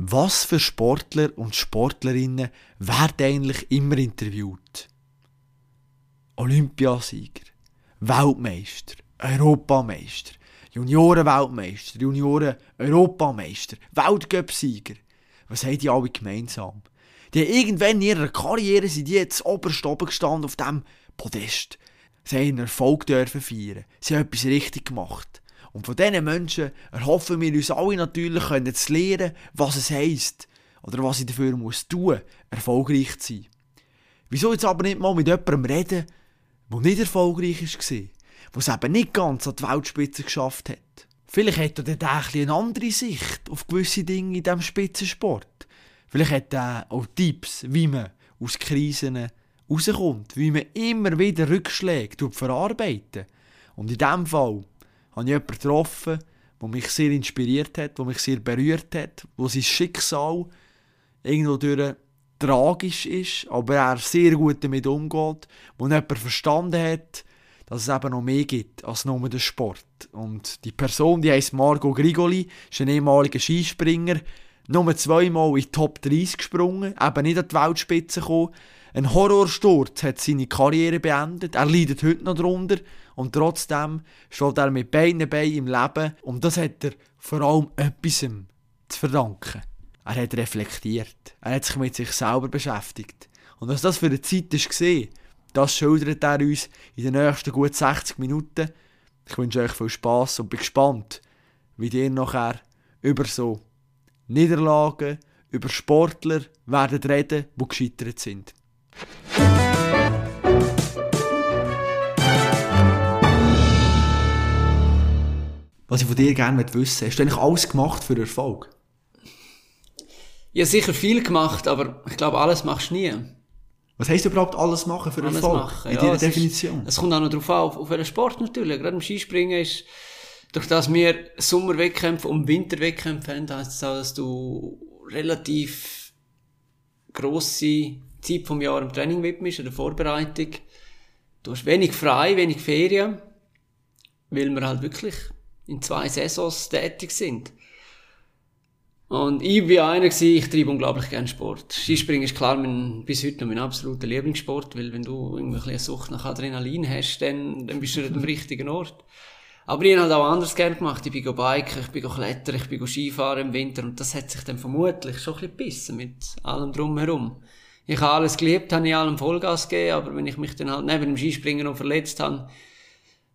Was für Sportler und Sportlerinnen werden eigentlich immer interviewt? Olympiasieger, Weltmeister, Europameister, Junioren-Weltmeister, Junioren-Europameister, Weltcup-Sieger. Was haben die alle gemeinsam? Die haben irgendwann in ihrer Karriere sind die jetzt oberst oben gestanden auf dem Podest. Sie haben einen Erfolg dürfen feiern. Sie haben etwas richtig gemacht. Und von diesen Menschen erhoffen wir uns alle natürlich können zu lernen, was es heisst. Oder was ich dafür muss erfolgreich zu sein. Wieso jetzt aber nicht mal mit jemandem reden, der nicht erfolgreich war, der es eben nicht ganz an die Weltspitze geschafft hat. Vielleicht hat er dann eine andere Sicht auf gewisse Dinge in diesem Spitzensport. Vielleicht hat er auch Tipps, wie man aus Krisen rauskommt, wie man immer wieder Rückschläge verarbeitet. Und in diesem Fall habe ich jemanden getroffen, der mich sehr inspiriert hat, der mich sehr berührt hat, wo sein Schicksal irgendwo durch tragisch ist, aber er sehr gut damit umgeht, wo jemand verstanden hat, dass es eben noch mehr gibt als nur den Sport. Und die Person, die heißt Margot Grigoli, ist ein ehemaliger Skispringer, nur zweimal in die Top 30 gesprungen, eben nicht an die Weltspitze gekommen. Ein Horrorsturz hat seine Karriere beendet, er leidet heute noch darunter und trotzdem steht er mit beiden Beinen im Leben und das hat er vor allem etwas zu verdanken. Er hat reflektiert, er hat sich mit sich selber beschäftigt. Und was das für eine Zeit war, das schildert er uns in den nächsten gut 60 Minuten. Ich wünsche euch viel Spass und bin gespannt, wie ihr nachher über so Niederlagen, über Sportler werden reden, die gescheitert sind. Was ich von dir gerne wissen möchte, hast du eigentlich alles gemacht für Erfolg? Habe sicher viel gemacht, aber ich glaube, alles machst du nie. Was heisst überhaupt alles machen für alles Erfolg? Machen, in ja, deiner Definition? Es kommt auch noch darauf an, auf, auf welchen Sport natürlich. Gerade im Skispringen ist, durch das wir Sommerwettkämpfe und Winterwettkämpfe haben, heisst es auch, dass du relativ grosse Zeit vom Jahr im Training widmest, in der Vorbereitung. Du hast wenig frei, wenig Ferien, weil wir halt wirklich in zwei Saisons tätig sind. Und ich war einer gewesen, ich treibe unglaublich gerne Sport. Skispringen ist klar mein, bis heute noch mein absoluter Lieblingssport, weil wenn du irgendwie eine Sucht nach Adrenalin hast, dann, dann bist du nicht am richtigen Ort. Aber ich habe halt auch anders gerne gemacht. Ich bin biken, ich bin klettern, ich bin Skifahren im Winter und das hat sich dann vermutlich schon ein bisschen gebissen mit allem drumherum. Ich habe alles geliebt, habe ich allem Vollgas gegeben, aber wenn ich mich dann halt neben dem Skispringen noch verletzt habe,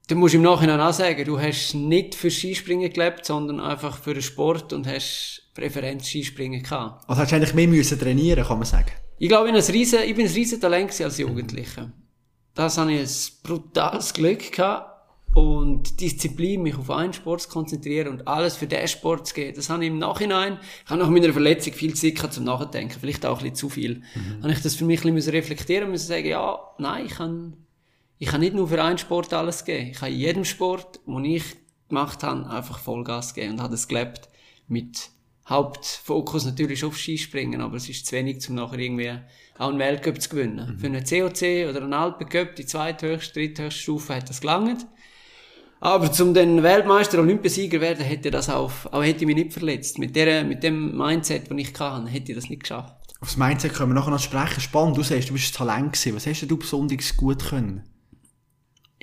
dann musst du im Nachhinein auch sagen, du hast nicht für Skispringen gelebt, sondern einfach für den Sport und hast Präferenz Skispringen gehabt. Also hast du eigentlich mehr müssen trainieren, kann man sagen? Ich glaube, ich, ein riesen, ich bin ein riesen Talent als Jugendlicher. Das habe ich ein brutales Glück gehabt. Und Disziplin, mich auf einen Sport zu konzentrieren und alles für den Sport zu geben, das habe ich im Nachhinein, ich habe nach meiner Verletzung viel Zeit gehabt zum Nachdenken, vielleicht auch ein bisschen zu viel. Mhm. Habe ich das für mich ein bisschen reflektieren müssen, sagen, ja, nein, ich kann ich kann nicht nur für einen Sport alles geben. Ich kann in jedem Sport, den ich gemacht habe, einfach Vollgas geben und habe es gelebt. Mit Hauptfokus natürlich auf Skispringen, aber es ist zu wenig, um nachher irgendwie auch einen Weltcup zu gewinnen. Mhm. Für einen COC oder einen Alpencup, die zweithöchste, dritthöchste Stufe, hat das gelangt. Aber zum den Weltmeister, Olympiasieger werden, hätte das auch, auch hätte ich mich nicht verletzt. Mit der, mit dem Mindset, das ich hatte, hätte ich das nicht geschafft. Aufs Mindset können wir nachher noch sprechen. Spannend, du sagst, du bist ein Talent gewesen. Was hast du besonders gut können?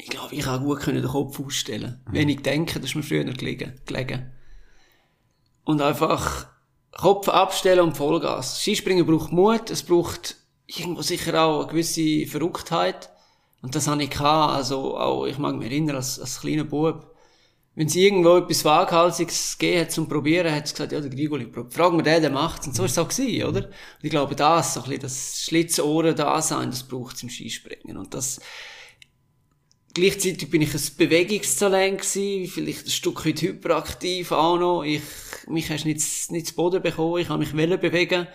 Ich glaube, ich kann gut den Kopf ausstellen. Mhm. Wenn ich denke, das ist mir früher gelegen. gelegen. Und einfach Kopf abstellen und Vollgas. Skispringen braucht Mut, es braucht irgendwo sicher auch eine gewisse Verrücktheit. Und das habe ich gehabt. Also auch, ich mag mich erinnern, als, als kleiner Bub, wenn sie irgendwo etwas Waghalsiges gegeben hat zum Probieren, hat sie gesagt, ja, der Grigoli, frag mir den, der macht's. Und so ist es auch gewesen, oder? Und ich glaube, das, so ein bisschen das Schlitzohren da sein, das braucht es im Skispringen. Und das, Gleichzeitig bin ich ein Bewegungstalent gewesen, vielleicht ein Stück weit hyperaktiv auch noch. Ich, mich hast nicht, nicht zu Boden bekommen, ich habe mich bewegen.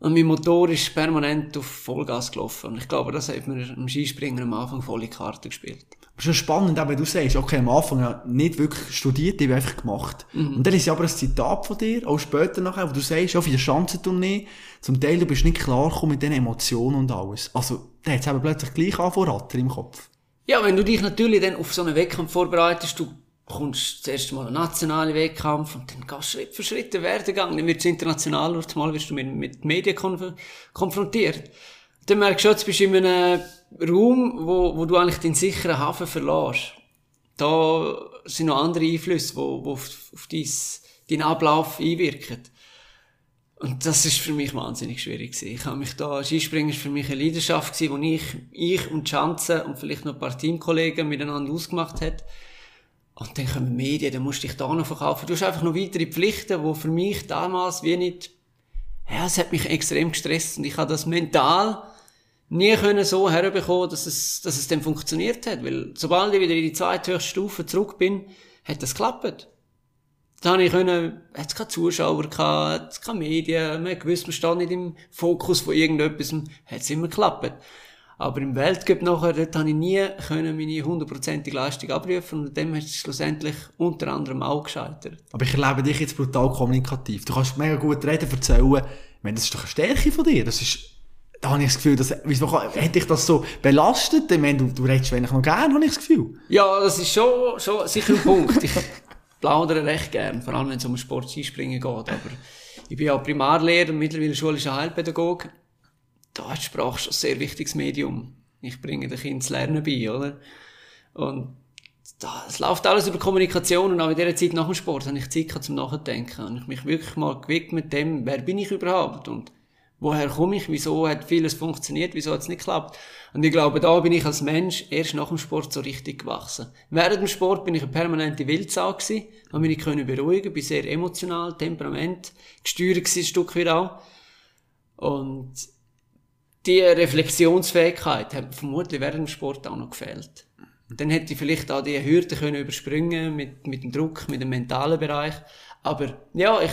Und mein Motor ist permanent auf Vollgas gelaufen. Und ich glaube, das hat mir im Skispringen am Anfang volle Karte gespielt. Das ist schon spannend, wenn du sagst, okay, am Anfang ja nicht wirklich studiert, ich habe einfach gemacht. Mhm. Und dann ist ja aber ein Zitat von dir, auch später nachher, wo du sagst, auf der Schanzentournee, zum Teil, du bist nicht klar mit den Emotionen und alles. Also, da hat es plötzlich gleich angefangen, im Kopf. Ja, wenn du dich natürlich dann auf so einen Wettkampf vorbereitest, du kommst zuerst mal einen nationalen Wettkampf und dann gehst Schritt für Schritt den Werdegang. Dann wirst du international, und mal wirst du mit, mit Medien konf konfrontiert. Dann merkst du, jetzt bist du in einem Raum, wo, wo du eigentlich den sicheren Hafen verlässt. Da sind noch andere Einflüsse, wo, wo auf, auf dies, deinen Ablauf einwirken. Und das ist für mich wahnsinnig schwierig gewesen. Ich habe mich da, Skispringen ist für mich eine Leidenschaft gewesen, wo ich, ich und Chance und vielleicht noch ein paar Teamkollegen miteinander ausgemacht hat. Und dann kommen Medien, dann musst du dich da noch verkaufen. Du hast einfach noch weitere Pflichten, wo für mich damals wie nicht, ja, es hat mich extrem gestresst und ich habe das mental nie können so herbekommen, dass es, dass es dann funktioniert hat. Weil sobald ich wieder in die zweithöchste Stufe zurück bin, hat das geklappt. Da habe ich können, hat es keine Zuschauer gehabt, hat es keine Medien, man gewusst, man stand nicht im Fokus von irgendetwas, hat es immer geklappt. Aber im Weltcup nachher, dort habe ich nie können meine hundertprozentige Leistung abrufen und dem hat es schlussendlich unter anderem auch gescheitert. Aber ich erlebe dich jetzt brutal kommunikativ. Du kannst mega gut reden, erzählen. Ich meine, das ist doch eine Stärke von dir. Das ist, da habe ich das Gefühl, dass, wieso hätte ich das so belastet? Ich meine, du, du redest eigentlich noch gern, habe ich das Gefühl. Ja, das ist schon, schon sicher ein Punkt. Ich plaudere recht gern, vor allem wenn es um Sport Skispringen geht. Aber ich bin ja Primarlehrer, mittlerweile schulischer Heilpädagoge da ist Sprache schon ein sehr wichtiges Medium. Ich bringe den Kindern das Lernen bei, oder? Und es läuft alles über Kommunikation und auch in dieser Zeit nach dem Sport habe ich Zeit zum Nachdenken. Und ich mich wirklich mal gewidmet dem, wer bin ich überhaupt und woher komme ich, wieso hat vieles funktioniert, wieso hat es nicht geklappt. Und ich glaube, da bin ich als Mensch erst nach dem Sport so richtig gewachsen. Während dem Sport bin ich eine permanente Wildsau gewesen, habe mich nicht beruhigen, bin sehr emotional, Temperament, gesteuert gewesen, ein Stück weit auch. Und die Reflexionsfähigkeit hat vermutlich während dem Sport auch noch gefehlt. Dann hätte ich vielleicht auch die Hürden können überspringen mit, mit dem Druck, mit dem mentalen Bereich. Aber ja, ich,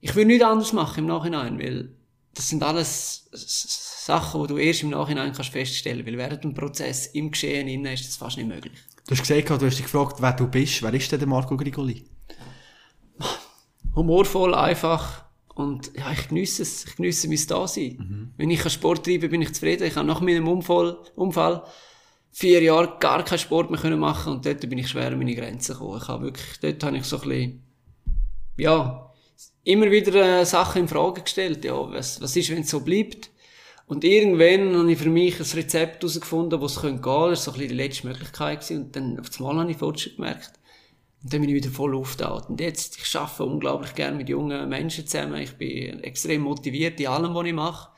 ich will nichts anderes machen im Nachhinein, weil das sind alles Sachen, die du erst im Nachhinein kannst feststellen kannst, weil während dem Prozess im Geschehen innen ist das fast nicht möglich. Du hast gesagt, du hast dich gefragt, wer du bist. Wer ist denn der Marco Grigoli? Humorvoll, einfach, und ja, ich genieße es. Ich genieße mein Dasein. Mhm. Wenn ich Sport treibe, bin ich zufrieden. Ich habe nach meinem Unfall, Unfall vier Jahre gar keinen Sport mehr können machen und dort bin ich schwer an meine Grenzen gekommen. Ich habe wirklich, dort habe ich so ein bisschen, ja, immer wieder äh, Sachen in Frage gestellt. Ja, was, was ist, wenn es so bleibt? Und irgendwann habe ich für mich ein Rezept herausgefunden, wo es gehen könnte. Das war so ein bisschen die letzte Möglichkeit gewesen. Und dann auf einmal habe ich Fortschritt gemerkt. Und dann bin ich wieder voll aufgetaucht. Und jetzt, ich arbeite unglaublich gerne mit jungen Menschen zusammen. Ich bin extrem motiviert in allem, was ich mache.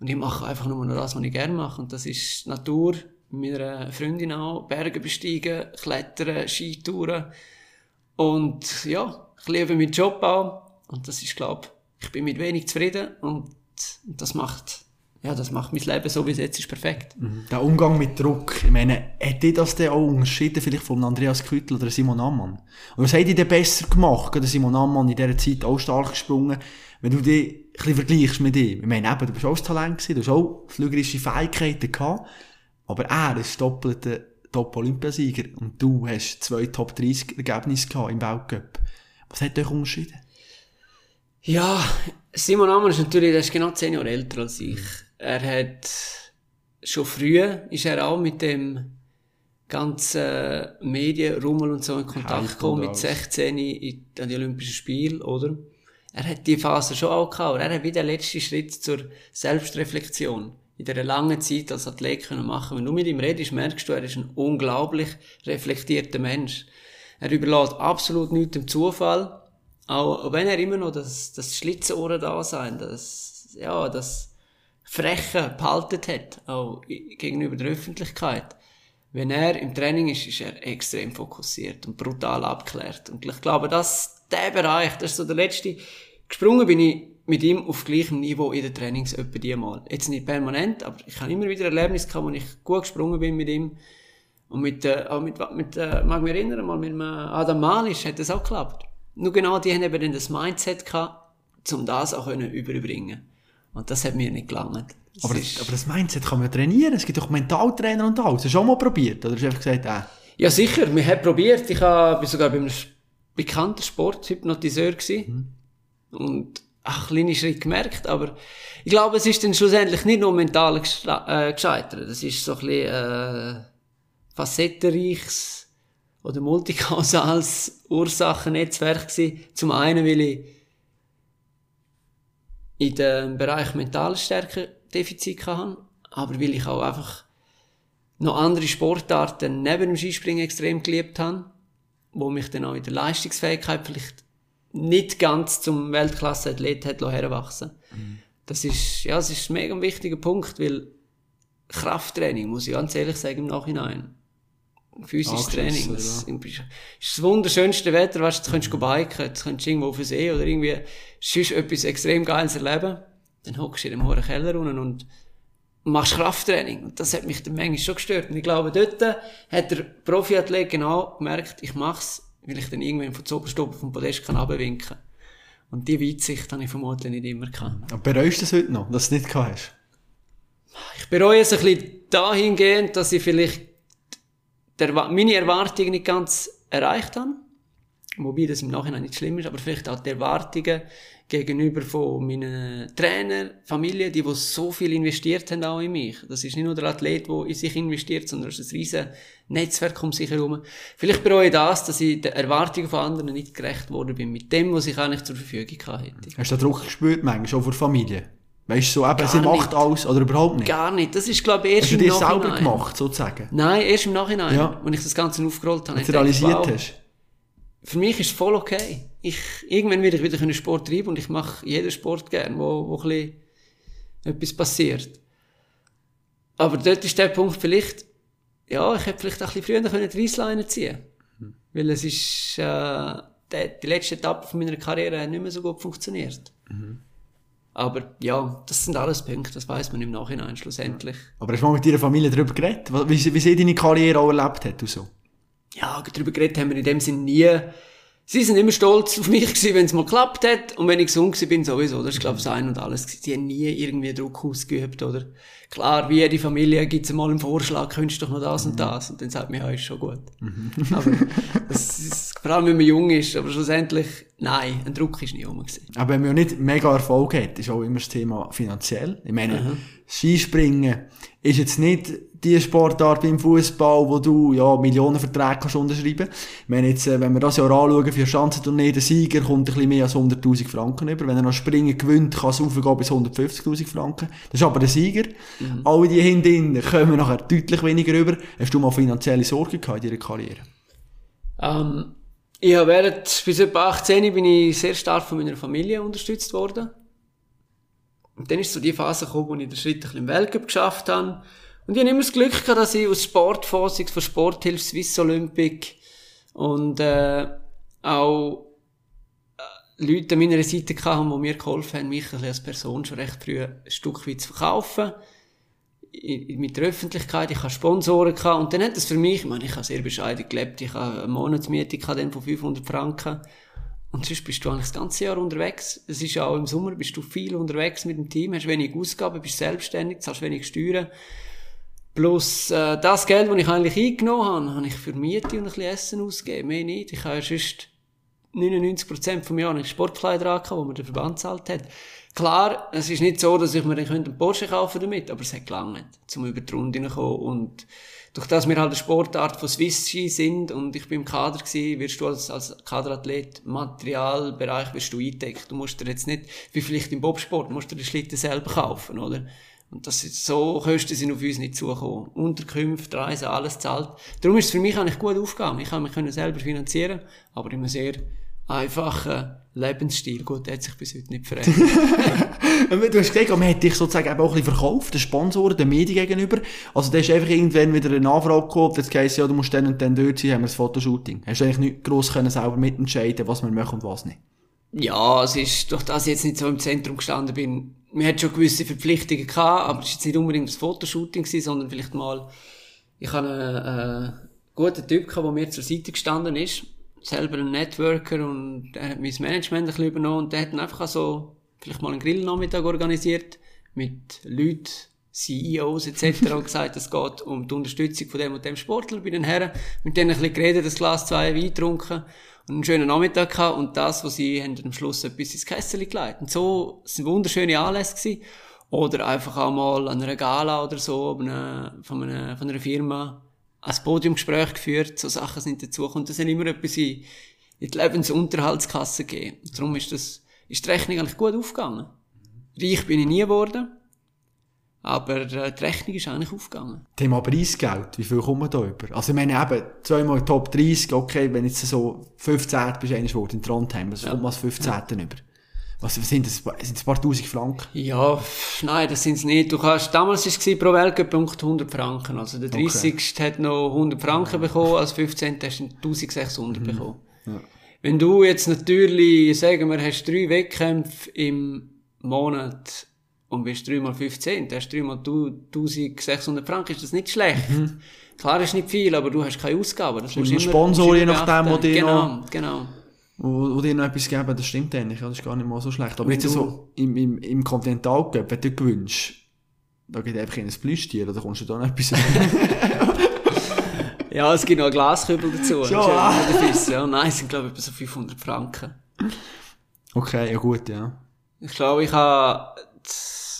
Und ich mache einfach nur noch das, was ich gerne mache. Und das ist Natur, mit meiner Freundin auch, Berge besteigen, klettern, Skitouren. Und ja, ich liebe meinen Job auch. Und das ist, glaube ich, bin mit wenig zufrieden. Und das macht ja, das macht mein Leben so, wie es jetzt ist, perfekt. Mhm. Der Umgang mit Druck, ich meine, hätte das denn auch unterschieden vielleicht von Andreas Küttel oder Simon Ammann? Und was hat die denn besser gemacht? Der Simon Ammann in dieser Zeit auch stark gesprungen. Wenn du dich ein bisschen vergleichst mit ihm. Ich meine, eben, du bist auch ein Talent gewesen, du hast auch flügerische Fähigkeiten gehabt. Aber er ist doppelter Top-Olympiasieger und du hast zwei Top-30 Ergebnisse gehabt im Weltcup. Was hat euch unterschieden? Ja, Simon Ammann ist natürlich, der ist genau zehn Jahre älter als ich. Er hat schon früh ist er auch mit dem ganzen Medienrummel und so in Kontakt gekommen, mit 16 in, an die Olympischen Spiele, oder? Er hat die Phase schon auch gehabt, er hat wieder den letzten Schritt zur Selbstreflexion in dieser langen Zeit als Athlet können machen. Wenn du mit ihm redest, merkst du, er ist ein unglaublich reflektierter Mensch. Er überlässt absolut nichts dem Zufall. Auch wenn er immer noch das, das Schlitzohren da sein, das, ja, das, Freche behalten hat, auch gegenüber der Öffentlichkeit. Wenn er im Training ist, ist er extrem fokussiert und brutal abgeklärt. Und ich glaube, dass der Bereich, das ist so der letzte, gesprungen bin ich mit ihm auf gleichem Niveau in den Trainings etwa die Mal. Jetzt nicht permanent, aber ich habe immer wieder Erlebnisse gehabt, wo ich gut gesprungen bin mit ihm. Und mit, äh, auch mit, mit äh, mag mich erinnern, mal mit dem Adam Malisch hat das auch geklappt. Nur genau die haben eben dann das Mindset gehabt, um das auch können überbringen und das hat mir nicht gelangt. Das aber, das, aber das Mindset kann man trainieren. Es gibt doch Mentaltrainer und alles. Hast du schon mal probiert? Oder hast du einfach gesagt, äh? Ja, sicher. Wir haben probiert. Ich war sogar bei einem bekannten Sporthypnotiseur. Mhm. Und ach, kleine Schritt gemerkt. Aber ich glaube, es ist dann schlussendlich nicht nur mental äh, gescheitert. Es ist so ein bisschen, äh, facettenreiches oder multikausales Ursachennetzwerk gewesen. Zum einen, weil ich in dem Bereich mentale Stärke Defizit hatte, aber weil ich auch einfach noch andere Sportarten neben dem Skispringen extrem geliebt habe, wo mich dann auch in der Leistungsfähigkeit vielleicht nicht ganz zum Weltklasse-Athlet hat herwachsen mhm. Das ist, ja, das ist ein mega wichtiger Punkt, weil Krafttraining, muss ich ganz ehrlich sagen, im Nachhinein. Physisches Training. Das ist das wunderschönste Wetter, weißt du, könntest du biken, jetzt könntest du irgendwo auf den See oder irgendwie sonst etwas extrem Geiles erleben. Dann hockst du in dem hohen Keller unten und machst Krafttraining. Und das hat mich dann manchmal schon gestört. Und ich glaube, dort hat der Profiathlet genau gemerkt, ich mach's, weil ich dann irgendwann von Zoberstoppen vom Podest kann runterwinken. Und die Weitsicht habe ich vermutlich nicht immer gehabt. Aber bereust du das heute noch, dass du es nicht gehabt hast? Ich bereue es ein bisschen dahingehend, dass ich vielleicht der, meine Erwartungen nicht ganz erreicht habe. Wobei das im Nachhinein nicht schlimm ist, aber vielleicht auch die Erwartungen gegenüber von meinen Trainer, Familie, die, die so viel investiert haben auch in mich. Das ist nicht nur der Athlet, der in sich investiert, sondern es ist ein riesen Netzwerk um sich herum. Vielleicht bereue ich das, dass ich den Erwartungen von anderen nicht gerecht worden bin mit dem, was ich eigentlich zur Verfügung hatte. Hast du Druck gespürt, manchmal, schon vor der Familie? Weißt du, so eben, sie macht nicht. alles oder überhaupt nicht? Gar nicht. Das ist, glaube ich, erst hast im Nachhinein. Hast du dir selber gemacht, sozusagen? Nein, erst im Nachhinein, ja. ich das Ganze aufgerollt habe. Als du realisiert wow, hast? Für mich ist es voll okay. Ich, irgendwann will ich wieder Sport treiben und ich mache jeden Sport gern, wo, wo ein bisschen etwas passiert. Aber dort ist der Punkt vielleicht, ja, ich hätte vielleicht auch ein bisschen früher die Reissleine ziehen mhm. Weil es ist, äh, die, die letzte Etappe von meiner Karriere hat nicht mehr so gut funktioniert. Mhm. Aber ja, das sind alles Punkte, das weiß man im Nachhinein schlussendlich. Aber hast du mal mit deiner Familie darüber geredet? Wie, wie sie deine Karriere auch erlebt hat und so? Ja, darüber geredet haben wir in dem Sinne nie. Sie sind immer stolz auf mich gewesen, wenn es mal geklappt hat. Und wenn ich gesund bin, sowieso. Das ist, glaube ich, Ein und Alles. Sie haben nie irgendwie Druck ausgeübt, oder? Klar, wie jede Familie gibt es mal einen Vorschlag, könntest du doch noch das mhm. und das. Und dann sagt man, ja, ist schon gut. Mhm. Aber, das ist, vor allem, wenn man jung ist. Aber schlussendlich, nein, ein Druck ist nie rum. Aber wenn man ja nicht mega Erfolg hat, ist auch immer das Thema finanziell. Ich meine, mhm. Skispringen ist jetzt nicht die Sportart beim Fußball, wo du ja Millionenverträge kannst unterschreiben. Ich meine jetzt, äh, wenn wir das Jahr anschauen für Schanzentournee, der Sieger kommt ein bisschen mehr als 100.000 Franken über. Wenn er noch Springen gewinnt, kann es aufgehen bis 150.000 Franken. Das ist aber der Sieger. Mhm. Alle die hinten kommen nachher deutlich weniger über. Hast du mal finanzielle Sorgen gehabt in deiner Karriere? Ähm, ich habe während, bis etwa 18 bin ich sehr stark von meiner Familie unterstützt worden. Und dann ist so die Phase gekommen, wo ich den Schritt ein bisschen im Weltcup geschafft habe. Und ich habe immer das Glück gehabt, dass ich aus Sportfonds, von Sporthilfe Swiss Olympic und äh, auch äh, Leute an meiner Seite hatten, die mir geholfen haben, mich als Person schon recht früh ein Stück weit zu verkaufen. Mit der Öffentlichkeit, ich hatte Sponsoren gehabt, und dann hat es für mich, ich meine, ich habe sehr bescheiden gelebt, ich habe eine Monatsmiete gehabt, von 500 Franken, und sonst bist du eigentlich das ganze Jahr unterwegs. Es ist auch im Sommer, bist du viel unterwegs mit dem Team, hast wenig Ausgaben, bist selbstständig, zahlst wenig Steuern. Plus äh, das Geld, das ich eigentlich eingenommen habe, habe ich für Miete und ein bisschen Essen ausgegeben. Mehr nicht. Ich habe sonst 99% vom Jahr nicht Sportkleider angehabt, wo mir der Verband zahlt hat. Klar, es ist nicht so, dass ich mir einen Porsche kaufen damit, aber es hat gelangt, zum über die Runde hineinkommen. Und durch das wir halt eine Sportart von Swiss Ski sind und ich bin im Kader gewesen, wirst du als, als Kaderathlet, Materialbereich wirst du eingedeckt. Du musst dir jetzt nicht, wie vielleicht im Bobsport, musst du den Schlitten selber kaufen, oder? Und das ist, so Kosten sind auf uns nicht zugekommen. Unterkünfte, Reisen, alles zahlt. Darum ist es für mich eigentlich gut aufgegangen. Ich kann mich selber finanzieren, aber in einem sehr einfachen Lebensstil. Gut, der hat sich bis heute nicht verändert. du hast gesagt, man hat dich sozusagen auch ein bisschen verkauft, den Sponsoren, den Medien gegenüber. Also da ist einfach irgendwann wieder eine Nachfrage gekommen, jetzt heisst ja, du musst dann und dann dort sein, haben wir das Fotoshooting. Hast du eigentlich nicht gross können selber mitentscheiden, was wir machen und was nicht? Ja, es ist, durch das ich jetzt nicht so im Zentrum gestanden bin, wir hatten schon gewisse Verpflichtungen gehabt, aber es war jetzt nicht unbedingt das Fotoshooting gewesen, sondern vielleicht mal, ich habe einen, äh, guten Typ gehabt, der mir zur Seite gestanden ist, selber ein Networker und er hat mein Management ein bisschen übernommen und der hat dann einfach so, vielleicht mal einen Grillnachmittag organisiert, mit Leuten, CEOs etc. und gesagt, es geht um die Unterstützung von dem und dem Sportler bei den Herren. Mit denen ein bisschen geredet, das Glas zwei Wein getrunken und einen schönen Nachmittag gehabt und das, was sie haben am Schluss etwas ins Kessel gelegt. Und so, sind wunderschöne Anlässe gewesen. Oder einfach auch mal an einer Gala oder so, von, einer, von einer Firma ein Podiumgespräch geführt, so Sachen sind dazugekommen. Das hat immer etwas in, in die Lebensunterhaltskasse gegeben. Darum ist das, ist die Rechnung eigentlich gut aufgegangen. Reich bin ich nie geworden. Aber äh, die Rechnung ist eigentlich aufgegangen. Thema Preisgeld, wie viel kommt man da über? Also ich meine eben, zweimal Top 30, okay, wenn jetzt so 15 bist, einer geworden in Trondheim, was Ja. kommt man als 15 über? Was, sind das? Sind das ein paar tausend Franken? Ja, nein, das sind's nicht. Du kannst, damals war es pro Weltcup-Punkt 100 Franken. Also der 30. hat noch 100 Franken bekommen, als 15. hast du 1600 bekommen. Wenn du jetzt natürlich, sagen wir, hast drei Wettkämpfe im Monat und bist 3 mal 15, dann hast 3 mal 1600 Franken, ist das nicht schlecht. Klar ist nicht viel, aber du hast keine Ausgaben. Das musst noch immer- Sponsor, je nachdem, wo die Genau, genau. Wo, wo dir noch etwas geben, das stimmt eigentlich, das ist gar nicht mal so schlecht. Aber Wenn jetzt du- so im, im, im Kontinentalcup, wenn du gewünscht, da geht einfach in ein Plüschtier, oder kommst du da noch etwas Ja, es gibt noch einen Glaskübel dazu. So, Das ist ja ah. ja. Nein, es sind glaube ich etwa so 500 Franken. Okay, ja gut, ja. Ich glaube, ich habe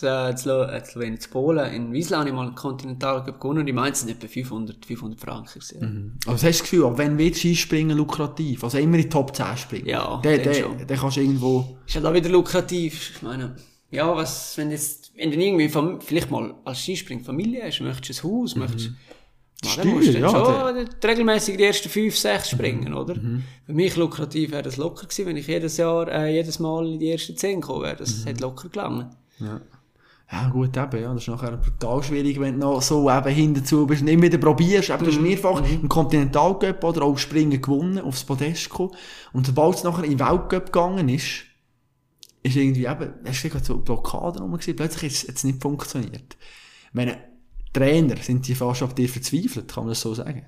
äh, äh, Slowenien, zu Polen, in Wiesla habe ich mal einen Continental Cup gewonnen und ich meine, es sind etwa 500, 500 Franken gewesen. Aber hast du das Gefühl, ab wenn wird Skispringen lukrativ? Also immer in die Top 10 springen? Ja, der, der, schon. der kannst du irgendwo... Ist halt auch wieder lukrativ. Ich meine, ja, was, wenn jetzt, wenn du irgendwie Fam vielleicht mal als Skispring Familie hast, möchtest du ein Haus, möchtest Ja, dann Steuer, musst du ja, schon regelmäßig die ersten fünf, sechs springen, oder? Für mich lukrativ wäre das locker gewesen, wenn ich jedes Jahr, äh, jedes Mal in die ersten zehn gekommen wäre. Das hätte locker gelangen. Ja. Ja, gut, eben, ja. Das ist nachher brutal schwierig, wenn du noch so eben hinterzu bist und immer wieder probierst. Eben, du hast mehrfach im Kontinentalcup oder auch Springen gewonnen, aufs Podest gekommen. Und sobald es nachher in Weltcup gegangen ist, ist irgendwie eben, hast du gerade so Blockaden rum gesehen, plötzlich ist es jetzt nicht funktioniert. Ich meine, Trainer, sind die fast auf dir verzweifelt, kann man das so sagen?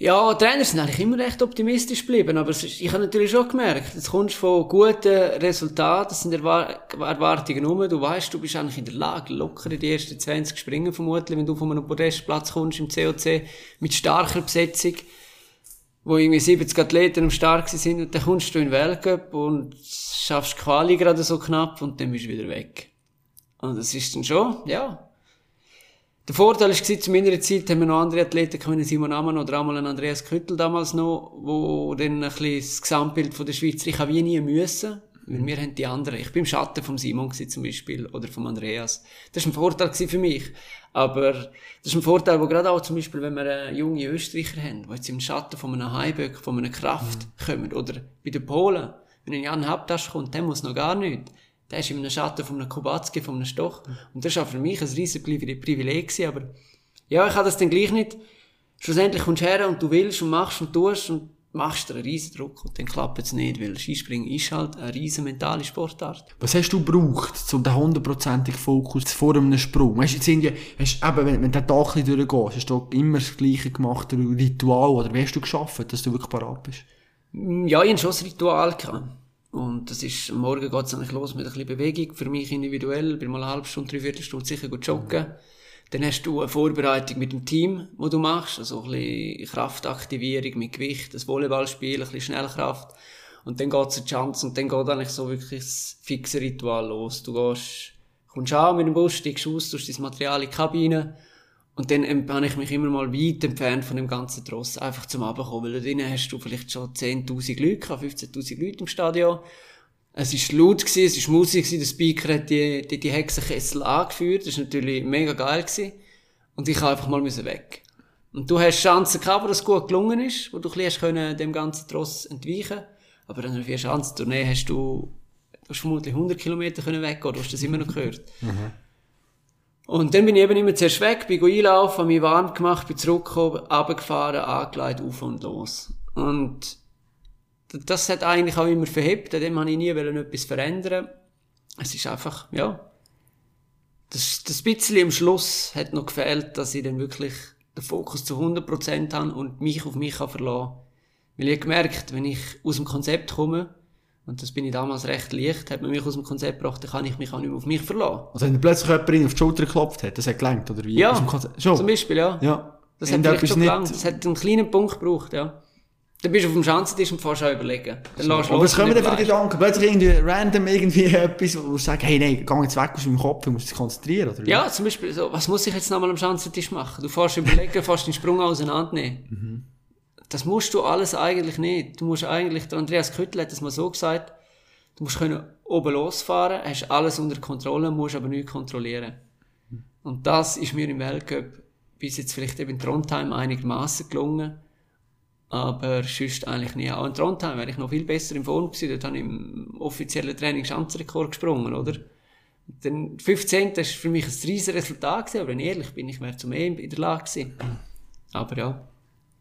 Ja, Trainer sind eigentlich immer recht optimistisch geblieben, aber ist, ich habe natürlich schon gemerkt, jetzt kommst du von guten Resultaten, das sind Erwar Erwartungen um, du weißt, du bist eigentlich in der Lage, locker in die ersten 20 springen vermutlich, wenn du von einem Podestplatz kommst im COC mit starker Besetzung, wo irgendwie 70 Athleten am Start sind und dann kommst du in den Weltcup und schaffst die Quali gerade so knapp und dann bist du wieder weg. Und das ist dann schon, ja, der Vorteil war, zu meiner Zeit haben wir noch andere Athleten wie Simon Ammann oder einmal Andreas Küttel damals noch, wo dann ein bisschen das Gesamtbild von der Schweiz, ich habe wie nie müssen, weil wir haben die anderen, ich bin im Schatten vom Simon zum Beispiel, oder vom Andreas. Das war ein Vorteil für mich. Aber das ist ein Vorteil, wo gerade auch zum Beispiel, wenn wir äh, junge Österreicher haben, die jetzt im Schatten von einem Heiböck, von einer Kraft kommen, oder bei den Polen, wenn ein Jan Habtasch kommt, der muss noch gar nichts. Der ist in einem Schatten von einem Kubatski, von einem Stoch. Und das war für mich ein riesen Privileg aber ja, ich habe das dann gleich nicht. Schlussendlich kommst du her und du willst und machst und tust und machst dir einen riesen Druck und dann klappt es nicht, weil Skispringen ist halt eine riesen mentale Sportart. Was hast du gebraucht, um den hundertprozentigen Fokus vor einem Sprung? Weißt du, jetzt ja, hast, eben, wenn, wenn du den Tag durchgehst, hast du immer das Gleiche gemacht, ein Ritual, oder wie hast du geschafft, dass du wirklich parat bist? Ja, ich hatte schon ein Ritual. Gehabt. Und das ist, am Morgen geht es eigentlich los mit ein bisschen Bewegung, für mich individuell, bin mal eine halbe Stunde, dreiviertel Stunde sicher gut joggen. Dann hast du eine Vorbereitung mit dem Team, wo du machst, also ein bisschen Kraftaktivierung mit Gewicht, das Volleyballspiel, ein bisschen Schnellkraft. Und dann geht's eine Chance und dann geht eigentlich so wirklich das fixe Ritual los. Du gehst, kommst an mit dem Bus, steigst aus, tust dein Material in die Kabine, und dann ähm, habe ich mich immer mal weit entfernt von dem ganzen Tross, einfach zum Abkommen, weil drinnen hast du vielleicht schon 10.000 Leute gehabt, 15.000 Leute im Stadion. Es war laut, gewesen, es war Musik, gewesen, der Speaker hat die, die, die Hexenkessel angeführt, das war natürlich mega geil. Gewesen. Und ich habe einfach mal weg. Und du hast Chancen gehabt, wo das gut gelungen ist, wo du ein bisschen können dem ganzen Tross entweichen Aber an einer Vier-Schanzentournee hast du, du hast vermutlich 100 Kilometer können weggehen, du hast das immer noch gehört. Und dann bin ich eben immer zuerst weg, bin einlaufen, habe mich warm gemacht, bin zurückgekommen, runtergefahren, angeleitet, auf und los. Und das hat eigentlich auch immer verhebt, an dem habe ich nie etwas verändern. Es ist einfach, ja, das, das bisschen am Schluss hat noch gefehlt, dass ich dann wirklich den Fokus zu 100% habe und mich auf mich kann verlassen Weil ich habe gemerkt, wenn ich aus dem Konzept komme, und das bin ich damals recht leicht, hat man mich aus dem Konzept gebracht, dann kann ich mich auch nicht mehr auf mich verlassen. Also wenn plötzlich jemand auf die Schulter geklopft hat, das hat gelangt, oder wie? Ja, schon? Zum Beispiel, ja. Ja. Das hat vielleicht schon gelangt. Das hat einen kleinen Punkt gebraucht, ja. Dann bist du auf dem Schanzentisch und fährst auch überlegen. Dann du Aber was kommen denn für. Gedanken? Plötzlich irgendwie random irgendwie etwas, wo du sagst, hey, nein, geh jetzt weg aus meinem Kopf, du musst dich konzentrieren, oder? Ja, zum Beispiel, so, was muss ich jetzt nochmal am Schanzentisch machen? Du fährst überlegen, fährst den Sprung auseinandernehmen. Das musst du alles eigentlich nicht. Du musst eigentlich, der Andreas Küttel hat das mal so gesagt, du musst können oben losfahren, hast alles unter Kontrolle, musst aber nichts kontrollieren. Und das ist mir im Weltcup bis jetzt vielleicht eben in Trondheim einigermaßen gelungen. Aber sonst eigentlich nie. Auch in Trondheim wäre ich noch viel besser in Form gewesen. Dort habe ich im offiziellen Training Schanzrekord gesprungen, oder? Dann 15. ist für mich ein riesiges Resultat gewesen, aber wenn ich ehrlich bin, ich wäre zum E in der Lage gewesen. Aber ja,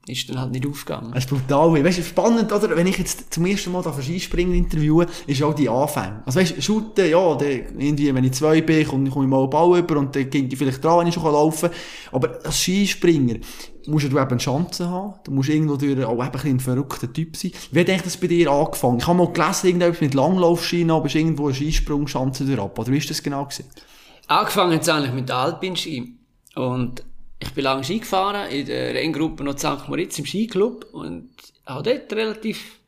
ist dann halt nicht aufgegangen. Das ist brutal. Weißt du, spannend, oder? Wenn ich jetzt zum ersten Mal auf Skispringen interviewe, ist auch die Anfänge. Also weißt du, shooten, ja, dann irgendwie, wenn ich zwei bin, komme komme ich mal Ball über und dann ging ich vielleicht dran, wenn ich schon laufen kann. Aber als Skispringer musst du eben eine Chance haben. Du musst irgendwo durch auch eben ein, verrückter Typ sein. Wie hat eigentlich das bei dir angefangen? Ich habe mal gelesen, irgendetwas mit Langlaufschienen, aber bist irgendwo eine Skisprungschanze durch ab. Oder wie ist das genau gewesen? Angefangen hat es eigentlich mit Alpinski. Und ich bin lange Ski gefahren, in der Renngruppe noch St. Moritz im Skiclub. Und auch dort relativ,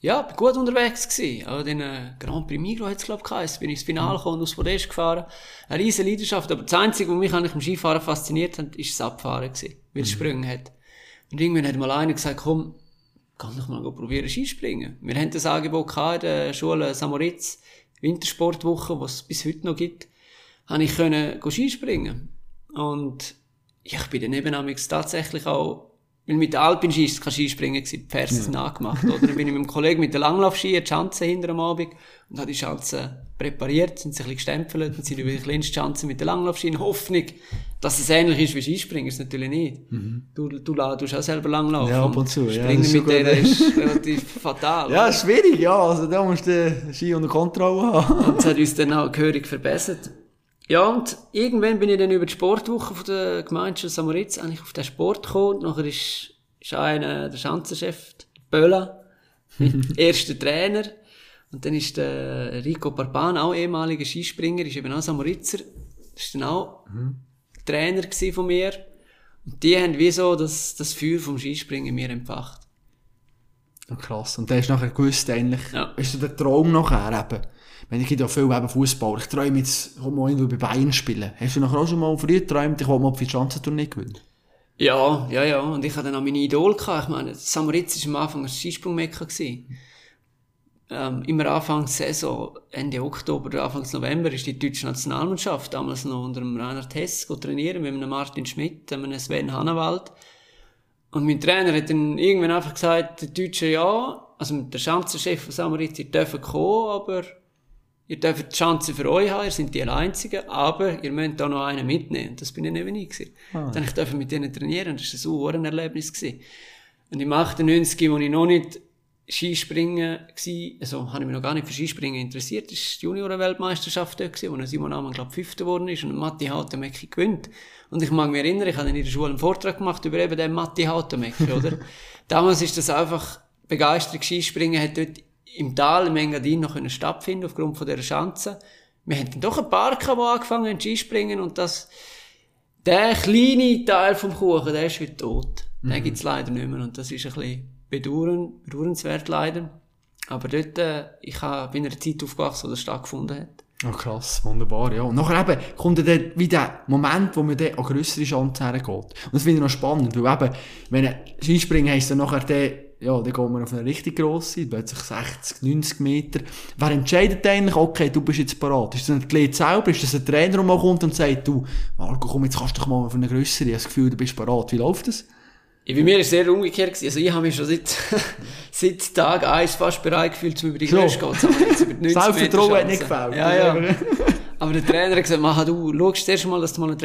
ja, bin gut unterwegs gewesen. Auch den äh, Grand Prix Migros hat es, glaube ich, geheißen. Bin ins Finale gekommen und aus Podest gefahren. Eine riesen Leidenschaft. Aber das Einzige, was mich eigentlich im Skifahren fasziniert hat, ist das Abfahren gewesen. Weil es Sprünge hat. Und irgendwann hat mal einer gesagt, komm, kann doch mal probieren Skispringen. Wir haben das Angebot gehabt in der Schule St. Moritz, Wintersportwoche, was es bis heute noch gibt, habe ich können Skispringen. Und ich bin dann eben amigs tatsächlich auch, weil mit der Alpinski ist es kein Skispringen gewesen, die Fersen sind nachgemacht, oder? Dann bin ich mit einem Kollegen mit der Langlaufski die Schanze hinter am Abend und habe die Schanze präpariert, sind sie ein bisschen gestempelt und sind über die kleinste Schanze mit der Langlaufski in Hoffnung, dass es ähnlich ist wie Skispringen, ist natürlich nicht. Du, du, la- du auch selber langlaufen. Ja, ab und zu, ja, Springen das ist mit denen ist relativ fatal. Ja, ist schwierig, ja. Also da musst du den Ski unter Kontrolle haben. Und das hat uns dann auch gehörig verbessert. Ja, und irgendwann bin ich dann über die Sportwoche von der Gemeinschaft St. Moritz eigentlich auf den Sport gekommen. Und nachher ist, ist einer, der Schanzenchef, Böla, erster Trainer. Und dann ist der Rico Parpan, auch ehemaliger Skispringer, ist eben auch St. Moritzer. Das ist dann auch Trainer gewesen von mir. Und die haben wie so das, das Feuer vom Skispringen in mir empfacht. Ja, krass. Und hast du nachher gewusst, eigentlich, Ja. ist so der Traum nachher eben. Wenn ich ja viel eben Fußball. Ich träume jetzt, ich will mal irgendwo bei Bayern spielen. Hast du nachher auch schon mal früher geträumt, ich will mal für die Schanzentournee gewinnen? Ja, ja, ja. Und ich hatte dann auch meine Idol gehabt. Ich meine, Samoritz war am Anfang ein Skisprungmecker gewesen. Ähm, immer Anfang Saison, Ende Oktober, Anfang November, ist die deutsche Nationalmannschaft damals noch unter dem Reinhard Hess go trainieren, mit einem Martin Schmidt, einem Sven Hannawald. Und mein Trainer hat dann irgendwann einfach gesagt, der Deutsche ja, also der Schanzenchef von Samoritz, ihr dürft kommen, aber ihr dürft die Chance für euch haben, ihr seid die Einzigen, aber ihr müsst da noch einen mitnehmen. Das bin ich eben nie gewesen. Dann ich durfte mit denen trainieren, das war ein Erlebnis gewesen. Und im 98, wo ich noch nicht Skispringen war, also habe ich mich noch gar nicht für Skispringen interessiert, das war die Junioren-Weltmeisterschaft dort gewesen, wo Simon Amann, glaube ich, Fünfter geworden ist und Matti Hautemecki gewinnt. Und ich mag mich erinnern, ich habe in der Schule einen Vortrag gemacht über eben den Matti Hautemecki, oder? Damals ist das einfach, Begeisterung Skispringen hat dort im Tal, im Engadin noch können stattfinden, aufgrund von dieser Schanze. Wir haben dann doch ein paar die angefangen haben Skispringen und das, der kleine Teil vom Kuchen, der ist heute tot. Den gibt's leider nicht mehr und das ist ein bisschen bedauern, bedauernswert leider. Aber dort, äh, ich hab, bin in einer Zeit aufgewachsen, wo das stattgefunden hat. Ja, krass, wunderbar, ja. Und nachher eben kommt dann der- wie der Moment, wo man dann an grössere Chancen hergeht. Und das finde ich noch spannend, weil eben, wenn ein Skispringen heisst dann nachher der, ja, dann geht man auf eine richtig grosse, plötzlich 60, 90 Meter. Wer entscheidet eigentlich, okay, du bist jetzt parat? Ist das ein Athlet selber? Ist das ein Trainer, der mal kommt und sagt, du, Marco, komm, jetzt kannst du doch mal auf eine grössere, ich habe das Gefühl, du bist parat. Wie läuft das? Ja, bei mir ist es sehr umgekehrt gewesen. Also ich habe mich schon seit, seit Tag eins fast bereit gefühlt, um über die So. Größe zu gehen. Wir die 90 Selbstvertrauen hat nicht gefällt. Ja, ja. Aber der Trainer hat gesagt, Maha, du schaust zuerst mal, dass du mal eine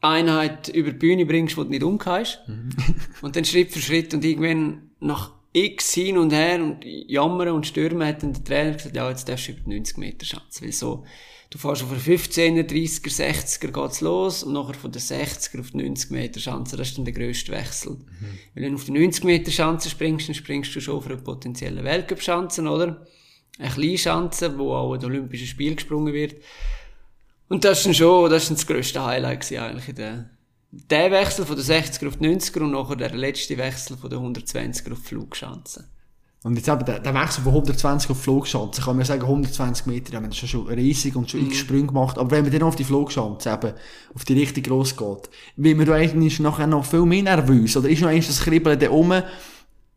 Trainingseinheit über die Bühne bringst, wo du nicht umgehst. Und dann Schritt für Schritt und irgendwann nach x hin und her und jammern und stürmen hat dann der Trainer gesagt, ja, jetzt darfst du über die 90 Meter Schanze. Weil so, du fährst auf der 15er, 30er, 60er geht's los und nachher von der 60er auf die 90 Meter Schanze, das ist dann der grösste Wechsel. Weil wenn du auf die 90 Meter Schanze springst, dann springst du schon auf eine potenzielle Weltcup-Schanze, oder? Eine kleine Schanze, wo auch an den Olympischen Spielen gesprungen wird. Und das ist schon, das ist das grösste Highlight gewesen eigentlich in der, der Wechsel von der 60er auf die 90er und nachher der letzte Wechsel von der 120er auf die Flugschanze. Und jetzt eben der, der Wechsel von 120 auf Flugschanze, kann man sagen 120 Meter, ja, man ist schon riesig und schon x Sprünge gemacht, aber wenn man dann auf die Flugschanze eben, auf die richtig gross geht, wie man da eigentlich nachher noch viel mehr nervös, oder ist noch eins das Kribbeln da oben,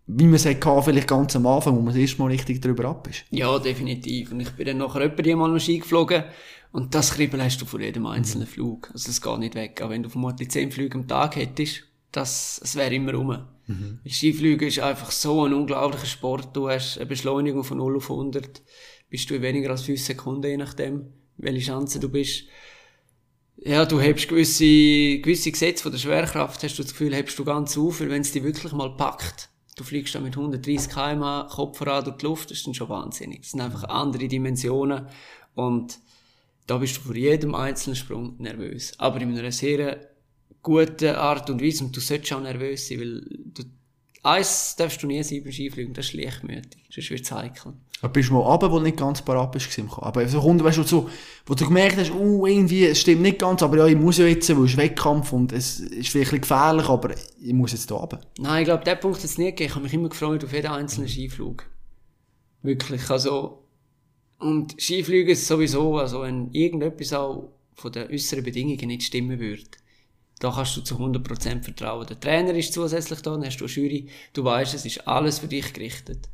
wie man es hatte, vielleicht ganz am Anfang, wo man das erste Mal richtig drüber ab ist? Ja, definitiv. Und ich bin dann nachher etwa die mal noch Ski geflogen und das Kribbeln hast du von jedem einzelnen Flug. Also es geht nicht weg. Auch wenn du vermutlich 10 Flüge am Tag hättest, das, es wäre immer rum. Mhm. Skifliegen ist einfach so ein unglaublicher Sport. Du hast eine Beschleunigung von 0 auf 100. Bist du in weniger als 5 Sekunden, je nachdem, welche Chance du bist. Ja, du hebst gewisse, gewisse Gesetze von der Schwerkraft, hast du das Gefühl, hebst du ganz auf, weil wenn es dich wirklich mal packt, du fliegst dann mit 130 km Kopf voran durch die Luft, das ist dann schon wahnsinnig. Das sind einfach andere Dimensionen und da bist du vor jedem einzelnen Sprung nervös. Aber in einer sehr guten Art und Weise. Und du solltest auch nervös sein, weil du, eins darfst du nie sein beim Skifliegen, das ist leichtmütig. Sonst wird es heikel. Aber bist du mal runter, wo du nicht ganz parat bist Aber so Kunden, weißt du, so, wo du gemerkt hast, uh, irgendwie, es stimmt nicht ganz, aber ja, ich muss ja jetzt, weil es ist Wettkampf und es ist vielleicht gefährlich, aber ich muss jetzt da runter. Nein, ich glaube, der Punkt hat es nie gegeben. Ich habe mich immer gefreut auf jeden einzelnen Skiflug. Wirklich, also, und Skifliegen ist sowieso, also wenn irgendetwas auch von den äußeren Bedingungen nicht stimmen würde, da kannst du zu 100% vertrauen. Der Trainer ist zusätzlich da, dann hast du eine Jury, du weißt, es ist alles für dich gerichtet.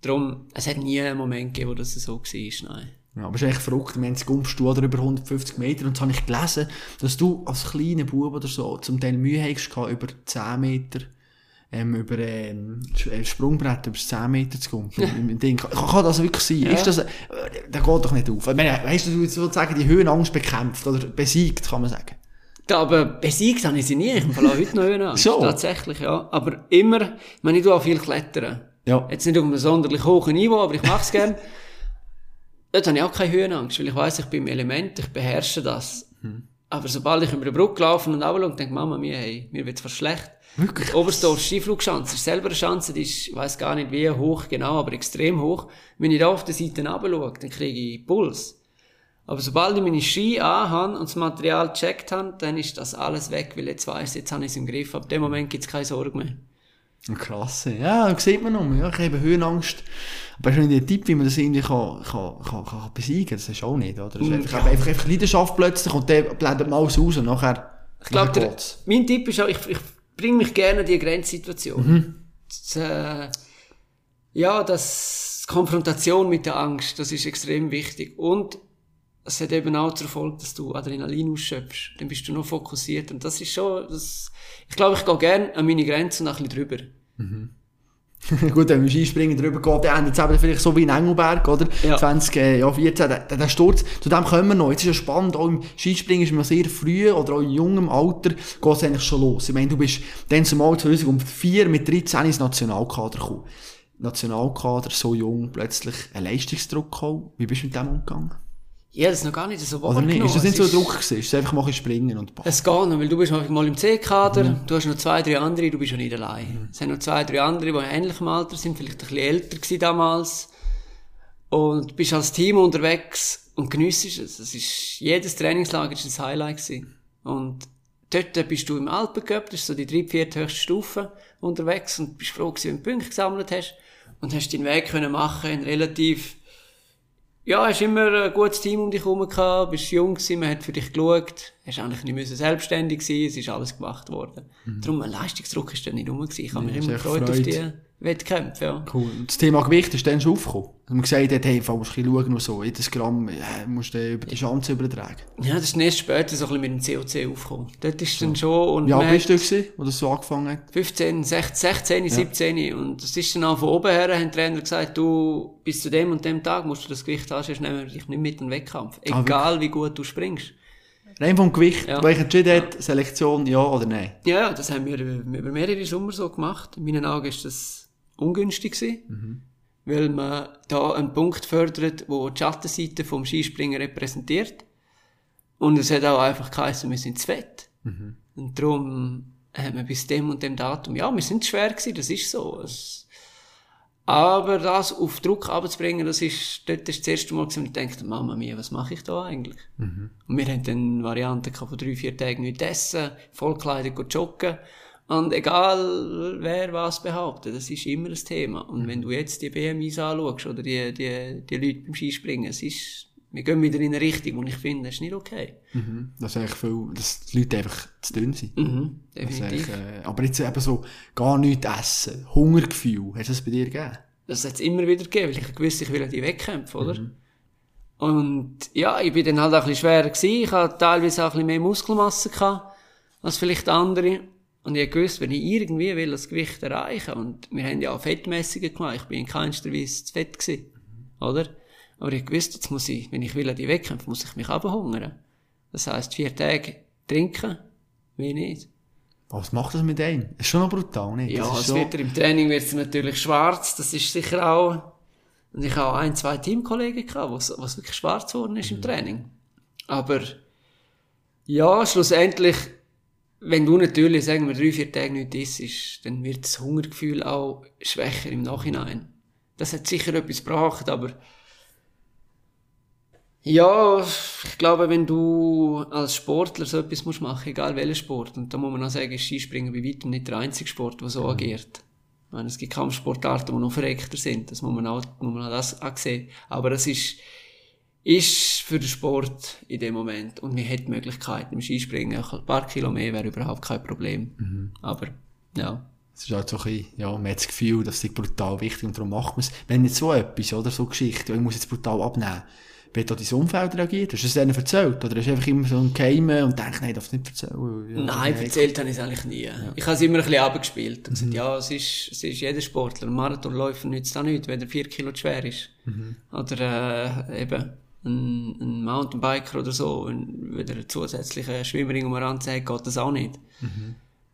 Darum, es hat nie einen Moment gegeben, wo das so war, nein. Ja, aber es ist echt verrückt, wenn du kommst du über 150 Meter und das habe ich gelesen, dass du als kleiner Bub oder so zum Teil Mühe hast über 10 Meter ähm, über ähm, ein Sprungbrett über 10 Meter zu kommen. Ding. Kann, das wirklich sein? Ja. Ist das, äh, das geht doch nicht auf. Ich meine, weißt du, du sozusagen die Höhenangst bekämpft oder besiegt, kann man sagen. Aber besiegt habe ich sie nie. Ich verlasse heute noch Höhenangst. So. Tatsächlich, ja. Aber immer, ich meine, ich tue auch viel klettern. Ja. Jetzt nicht auf einem sonderlich hohen Niveau, aber ich mache es gerne. Dort habe ich auch keine Höhenangst, weil ich weiss, ich bin im Element, ich beherrsche das. Hm. Aber sobald ich über eine Brücke laufe und runterschaue und denke, Mama, mir, hey, mir wird's fast schlecht. Wirklich? Oberstdorf Skiflugschanze ist selber eine Chance, die ist, ich weiss gar nicht wie hoch genau, aber extrem hoch. Wenn ich da auf der Seite runterschaue, dann kriege ich Puls. Aber sobald ich meine Ski anhabe und das Material gecheckt habe, dann ist das alles weg, weil jetzt weiss, jetzt habe ich es im Griff. Ab dem Moment gibt es keine Sorge mehr. Klasse. Ja, das sieht man noch. Ja, ich habe Höhenangst. Aber ist nicht der Tipp, wie man das irgendwie kann, kann, kann, kann besiegen kann? Das ist auch nicht, oder? Das ist mm, einfach, ja. einfach, einfach Leidenschaft plötzlich und dann blendet man alles raus und nachher, Ich glaube, mein Tipp ist auch, ich, ich bringe mich gerne in die Grenzsituation. Mhm. Das, äh, ja, das Konfrontation mit der Angst, das ist extrem wichtig. Und es hat eben auch zur Folge, dass du Adrenalin ausschöpfst. Dann bist du noch fokussiert. Und das ist schon, das, ich glaube, ich gehe gerne an meine Grenzen noch ein bisschen drüber. Mhm. Gut, wenn man Skispringen drüber geht, dann endet es eben vielleicht so wie in Engelberg, oder? Ja. 20, äh, ja, 14, der, der Sturz. Zu dem kommen wir noch. Jetzt ist ja spannend, auch im Skispringen ist man sehr früh oder auch in jungem Alter geht es eigentlich schon los. Ich meine, du bist dann zumal 2004 mit 13 ins Nationalkader gekommen. Nationalkader, so jung, plötzlich ein Leistungsdruck gekommen. Wie bist du mit dem umgegangen? Ja, das ist noch gar nicht so wahrgenommen. Oder nicht? Ist das nicht so ein Druck gewesen? Ist es einfach mal springen und passen? Es geht noch, weil du bist mal im C-Kader, mhm. du hast noch zwei, drei andere, du bist ja nicht allein. Mhm. Es sind noch zwei, drei andere, die in ähnlichem Alter sind, vielleicht ein bisschen älter gewesen damals. Und bist als Team unterwegs und geniessest es. Das ist, jedes Trainingslager ist ein Highlight gewesen. Und dort bist du im Alpencup, das ist so die dritte, vierte höchste Stufe unterwegs und bist froh gewesen, wenn du Punkte gesammelt hast und hast deinen Weg können machen in relativ ja, hast immer ein gutes Team um dich herum gehabt, bist jung gewesen, man hat für dich geschaut, hast eigentlich nicht müssen selbstständig sein, es ist alles gemacht worden. Mhm. Darum, ein Leistungsdruck ist dann nicht rum gewesen. Ich habe mich immer gefreut auf die Wettkämpfe, ja. Cool. Und das Thema Gewicht ist dann schon aufgekommen? Also man gesagt hat, hey, musst du ein bisschen schauen so, jedes Gramm äh, musst du über die Chance übertragen. Ja, das ist erst später so ein bisschen mit dem COC aufgekommen. Dort ist so. dann schon... Und Wie alt bist du gewesen, wo das so angefangen hat? 15, 16, 16 ja. 17 und das ist dann auch von oben her, haben die Trainer gesagt, du, bis zu dem und dem Tag musst du das Gewicht haben, sonst nehmen wir dich nicht mit in den Wettkampf. Ah, Egal, ah, wie gut du springst. Rein vom Gewicht, ja. welcher entschieden hat, Selektion, ja oder nein? Ja, das haben wir über mehrere Sommer so gemacht. In meinen Augen ist das ungünstig gewesen. Mhm weil man da einen Punkt fördert, wo die Schattenseite vom Skispringer repräsentiert. Und es hat auch einfach geheißen, wir sind zu fett. Mhm. Und darum haben wir bis dem und dem Datum, ja, wir sind schwer gewesen, das ist so. Es, Aber das auf Druck abzubringen, das ist, dort ist das erste Mal und ich dachte, Mama mia, was mache ich da eigentlich? Und wir haben dann Varianten von drei, vier Tagen nicht essen, vollkleidig joggen. Und egal, wer was behauptet, das ist immer ein Thema. Und wenn du jetzt die BMIs anschaust, oder die, die, die Leute beim Skispringen, es ist, wir gehen wieder in eine Richtung, und ich finde, das ist nicht okay. Mhm. Das ist eigentlich viel, dass die Leute einfach zu dünn sind. Mhm, ist definitiv. äh, aber jetzt eben so, gar nichts essen, Hungergefühl, hast du das bei dir gegeben? Das hat es immer wieder gegeben, weil ich gewusst, ich will die wegkämpfen, oder? Und ja, ich bin dann halt auch ein bisschen schwerer gewesen. Ich hatte teilweise auch ein bisschen mehr Muskelmasse gehabt, als vielleicht andere. Und ich gewusst, wenn ich irgendwie will das Gewicht erreichen und wir haben ja auch Fettmessungen gemacht, ich bin in keinster Weise zu fett gewesen, oder? Aber ich gewusst, jetzt muss ich, wenn ich will die wegkämpfen, muss ich mich abhungern. Das heisst, vier Tage trinken, wie nicht. Was macht das mit einem? Das ist schon noch brutal, nicht? Ja, es wird im Training wird es natürlich schwarz. Das ist sicher auch. Und ich habe auch ein, zwei Teamkollegen gehabt, was, was wirklich schwarz geworden ist im Training. Aber ja, schlussendlich, wenn du natürlich, sagen wir, drei, vier Tage nicht isst, dann wird das Hungergefühl auch schwächer im Nachhinein. Das hat sicher etwas gebracht, aber ja, ich glaube, wenn du als Sportler so etwas musst machen, egal welcher Sport, und da muss man auch sagen, ist Skispringen bei weitem nicht der einzige Sport, der so agiert. Ich meine, es gibt Kampfsportarten, die noch verreckter sind, das muss man auch, muss man auch das auch sehen. Aber das ist, ist für den Sport in dem Moment. Und man hat Möglichkeiten im Skispringen, ein paar Kilo mehr wäre überhaupt kein Problem. Aber, ja. Es ist halt so ein bisschen, ja, man hat das Gefühl, das ist brutal wichtig und darum macht man es. Wenn nicht so etwas, oder, so Geschichte, ja, ich muss jetzt brutal abnehmen, wie hat da dein Umfeld reagiert? Hast du es denen erzählt? Oder hast du einfach immer so ein Geheimen und denkst, nein, darf es nicht erzählen? Ja, Nein, erzählt habe ich es eigentlich nie. Ich habe es immer ein bisschen abgespielt und gesagt, ja, es ist, es ist jeder Sportler. Marathonläufer nützt auch nichts, wenn er vier Kilo schwer ist. Oder äh, eben ein, ein Mountainbiker oder so, wenn wenn er einen zusätzlichen Schwimmerring um hat, geht das auch nicht.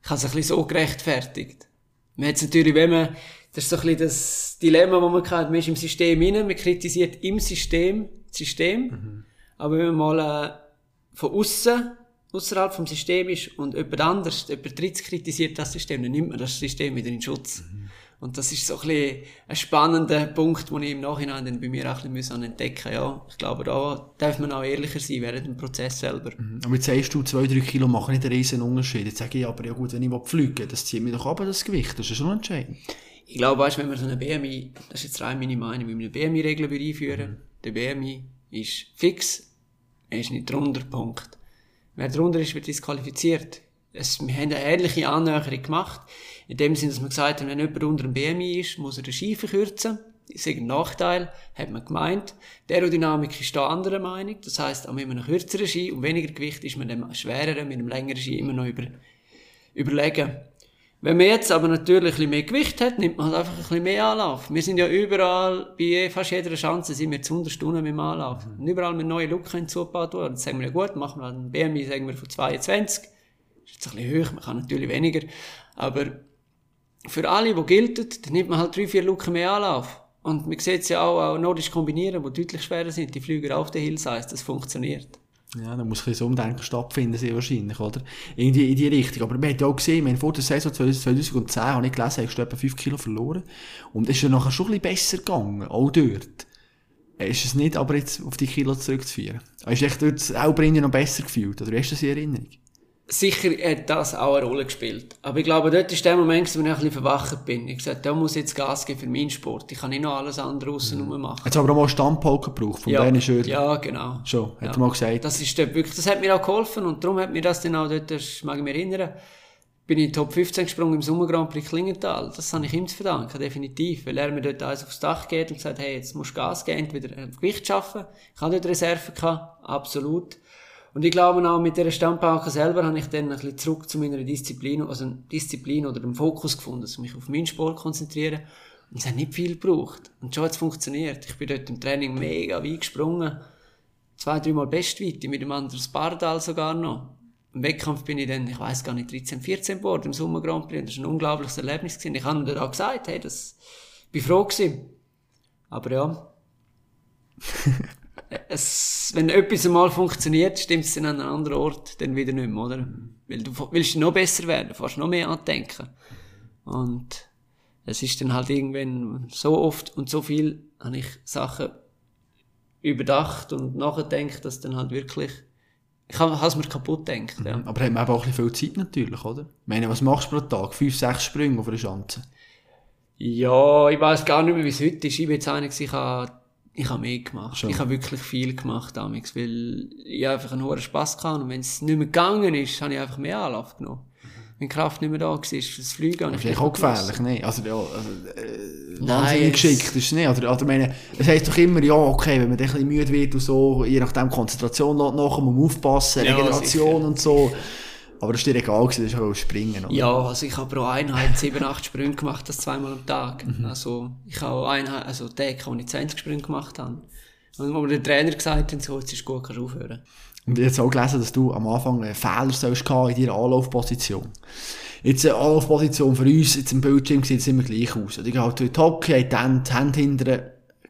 Ich habe es ein bisschen so gerechtfertigt. Man hat natürlich, wenn man, das ist so ein bisschen das Dilemma, das man hat, man ist im System rein, man kritisiert im System das System, aber wenn man mal äh, von außen außerhalb vom System ist und jemand anders, jemand drittes kritisiert das System, dann nimmt man das System wieder in Schutz. Und das ist so ein bisschen ein spannender Punkt, den ich im Nachhinein dann bei mir auch ein bisschen entdecken. Ja, ich glaube, da darf man auch ehrlicher sein während dem Prozess selber. Aber jetzt sagst du, zwei, drei Kilo machen nicht einen riesen Unterschied. Jetzt sage ich aber, ja gut, wenn ich fliege, das zieht mich doch ab, das Gewicht. Das ist schon entscheidend. Ich glaube, weißt, wenn man so eine BMI, das ist jetzt rein meine Meinung, wenn wir eine BMI-Regel einführen, der BMI ist fix, er ist nicht drunter, Punkt. Wer drunter ist, wird disqualifiziert. Es, wir haben eine ähnliche Annäherung gemacht, in dem Sinne, dass wir gesagt haben, wenn jemand unter dem BMI ist, muss er den Ski verkürzen. Das ist ein Nachteil, hat man gemeint. Die Aerodynamik ist da anderer Meinung. Das heisst, auch mit einem kürzeren Ski und weniger Gewicht ist man dem schwereren, mit einem längeren Ski immer noch über, überlegen. Wenn man jetzt aber natürlich ein bisschen mehr Gewicht hat, nimmt man halt einfach ein bisschen mehr Anlauf. Wir sind ja überall, bei fast jeder Chance sind wir zu 100 Stunden mit dem Anlauf. Und überall mit neuen Looks hinzugebaut worden. Jetzt sagen wir, ja gut, machen wir halt einen BMI, sagen wir, von 22. Ist jetzt ein bisschen hoch, man kann natürlich weniger. Aber für alle, die gilt, dann nimmt man halt drei, vier Looks mehr Anlauf. Und man sieht es ja auch, auch nordisch kombinieren, die deutlich schwerer sind, die fliegen auf den Hillsize, das funktioniert. Ja, da muss ein bisschen Umdenken stattfinden, sehr wahrscheinlich, oder? Irgendwie in die Richtung. Aber man hat ja auch gesehen, wenn vor der Saison 2010 habe ich gelesen, hast du etwa 5 Kilo verloren. Und es ist ja nachher schon ein bisschen besser gegangen, auch dort. Ist es nicht aber jetzt auf die Kilo zurückzuführen? Hast du dich dort selber noch besser gefühlt? Oder hast du das in Erinnerung? Sicher hat das auch eine Rolle gespielt. Aber ich glaube, dort ist der Moment, wo ich ein bisschen verwacht bin. Ich gesagt, da muss jetzt Gas geben für meinen Sport. Ich kann nicht noch alles andere aussen mhm. machen. Jetzt aber auch mal Standpolken gebraucht, von ja, Bernie Schödler. Ja, genau. Schon, hat ja. er mal gesagt. Das ist dort wirklich, das hat mir auch geholfen und darum hat mir das dann auch dort, das mag ich mich erinnern, bin ich in Top 15 gesprungen im Sommer Grand Prix Klingenthal. Das habe ich ihm zu verdanken, definitiv. Weil er mir dort alles aufs Dach geht und gesagt, hey, jetzt musst du Gas geben, entweder Gewicht schaffen. Ich habe dort Reserven gehabt, absolut. Und ich glaube auch mit dieser Standpauke selber habe ich dann ein bisschen zurück zu meiner Disziplin, also Disziplin oder dem Fokus gefunden, dass ich mich auf meinen Sport konzentriere. Und es hat nicht viel gebraucht. Und schon hat es funktioniert. Ich bin dort im Training mega weit gesprungen. Zwei, dreimal Bestweite, mit dem anderen Spardal sogar noch. Im Wettkampf bin ich dann, ich weiß gar nicht, 13, 14 geworden im Sommer Grand Prix. Das war ein unglaubliches Erlebnis gewesen. Ich habe ihm dann auch gesagt, hey, das, ich bin froh gewesen. Aber ja. es, wenn etwas einmal funktioniert, stimmt es dann an einem anderen Ort dann wieder nicht mehr, oder? Weil du willst noch besser werden, fast noch mehr andenken. Und es ist dann halt irgendwann so oft und so viel, habe ich Sachen überdacht und nachgedacht, dass dann halt wirklich, ich habe es mir kaputt gedacht, ja. Aber hat man eben auch ein bisschen viel Zeit natürlich, oder? Ich meine, was machst du pro Tag? Fünf, sechs Sprünge auf einer Schanze? Ja, ich weiß gar nicht mehr, wie es heute ist. Ich bin jetzt einig, ich habe, ich habe mehr gemacht. Schon. Ich habe wirklich viel gemacht damals, weil ich einfach einen hohen Spass hatte. Und wenn es nicht mehr gegangen ist, habe ich einfach mehr Anlauf genommen. Wenn die Kraft nicht mehr da war, fürs Fliegen, habe ich Vielleicht auch gefährlich, ne? Also, ja, also äh, wahnsinnig es- geschickt ist es nicht. Oder, oder meine, es heisst doch immer, ja, okay, wenn man ein bisschen müde wird und so, je nachdem Konzentration nachher, man muss aufpassen, Ja, Regeneration sicher. und so. Aber das ist dir egal gewesen, ist auch springen, oder? Ja, also ich habe pro Einheit 7, 8 Sprünge gemacht, das zweimal am Tag. Also ich habe Einheit, also Tag, wo ich 20 Sprünge gemacht habe. Und wo mir der Trainer gesagt hat, so, jetzt ist gut, kannst du aufhören. Und ich habe jetzt auch gelesen, dass du am Anfang einen Fehler sollst in deiner Anlaufposition. Jetzt eine Anlaufposition für uns, jetzt im Bildschirm sieht es immer gleich aus. Die gehen halt dort hocken, haben die Hände, die Hände hinten.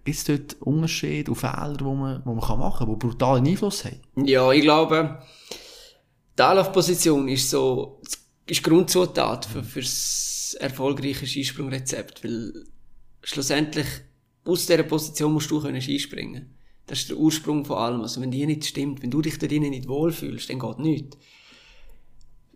Gibt es dort Unterschiede und Fehler, die man, die man machen kann, die brutalen Einfluss haben? Ja, ich glaube, die Anlaufposition ist so, ist Grundzutat für, fürs erfolgreiche Skisprungrezept, weil schlussendlich aus dieser Position musst du können Skispringen. Das ist der Ursprung von allem. Also wenn die nicht stimmt, wenn du dich da drinnen nicht wohlfühlst, dann geht nichts.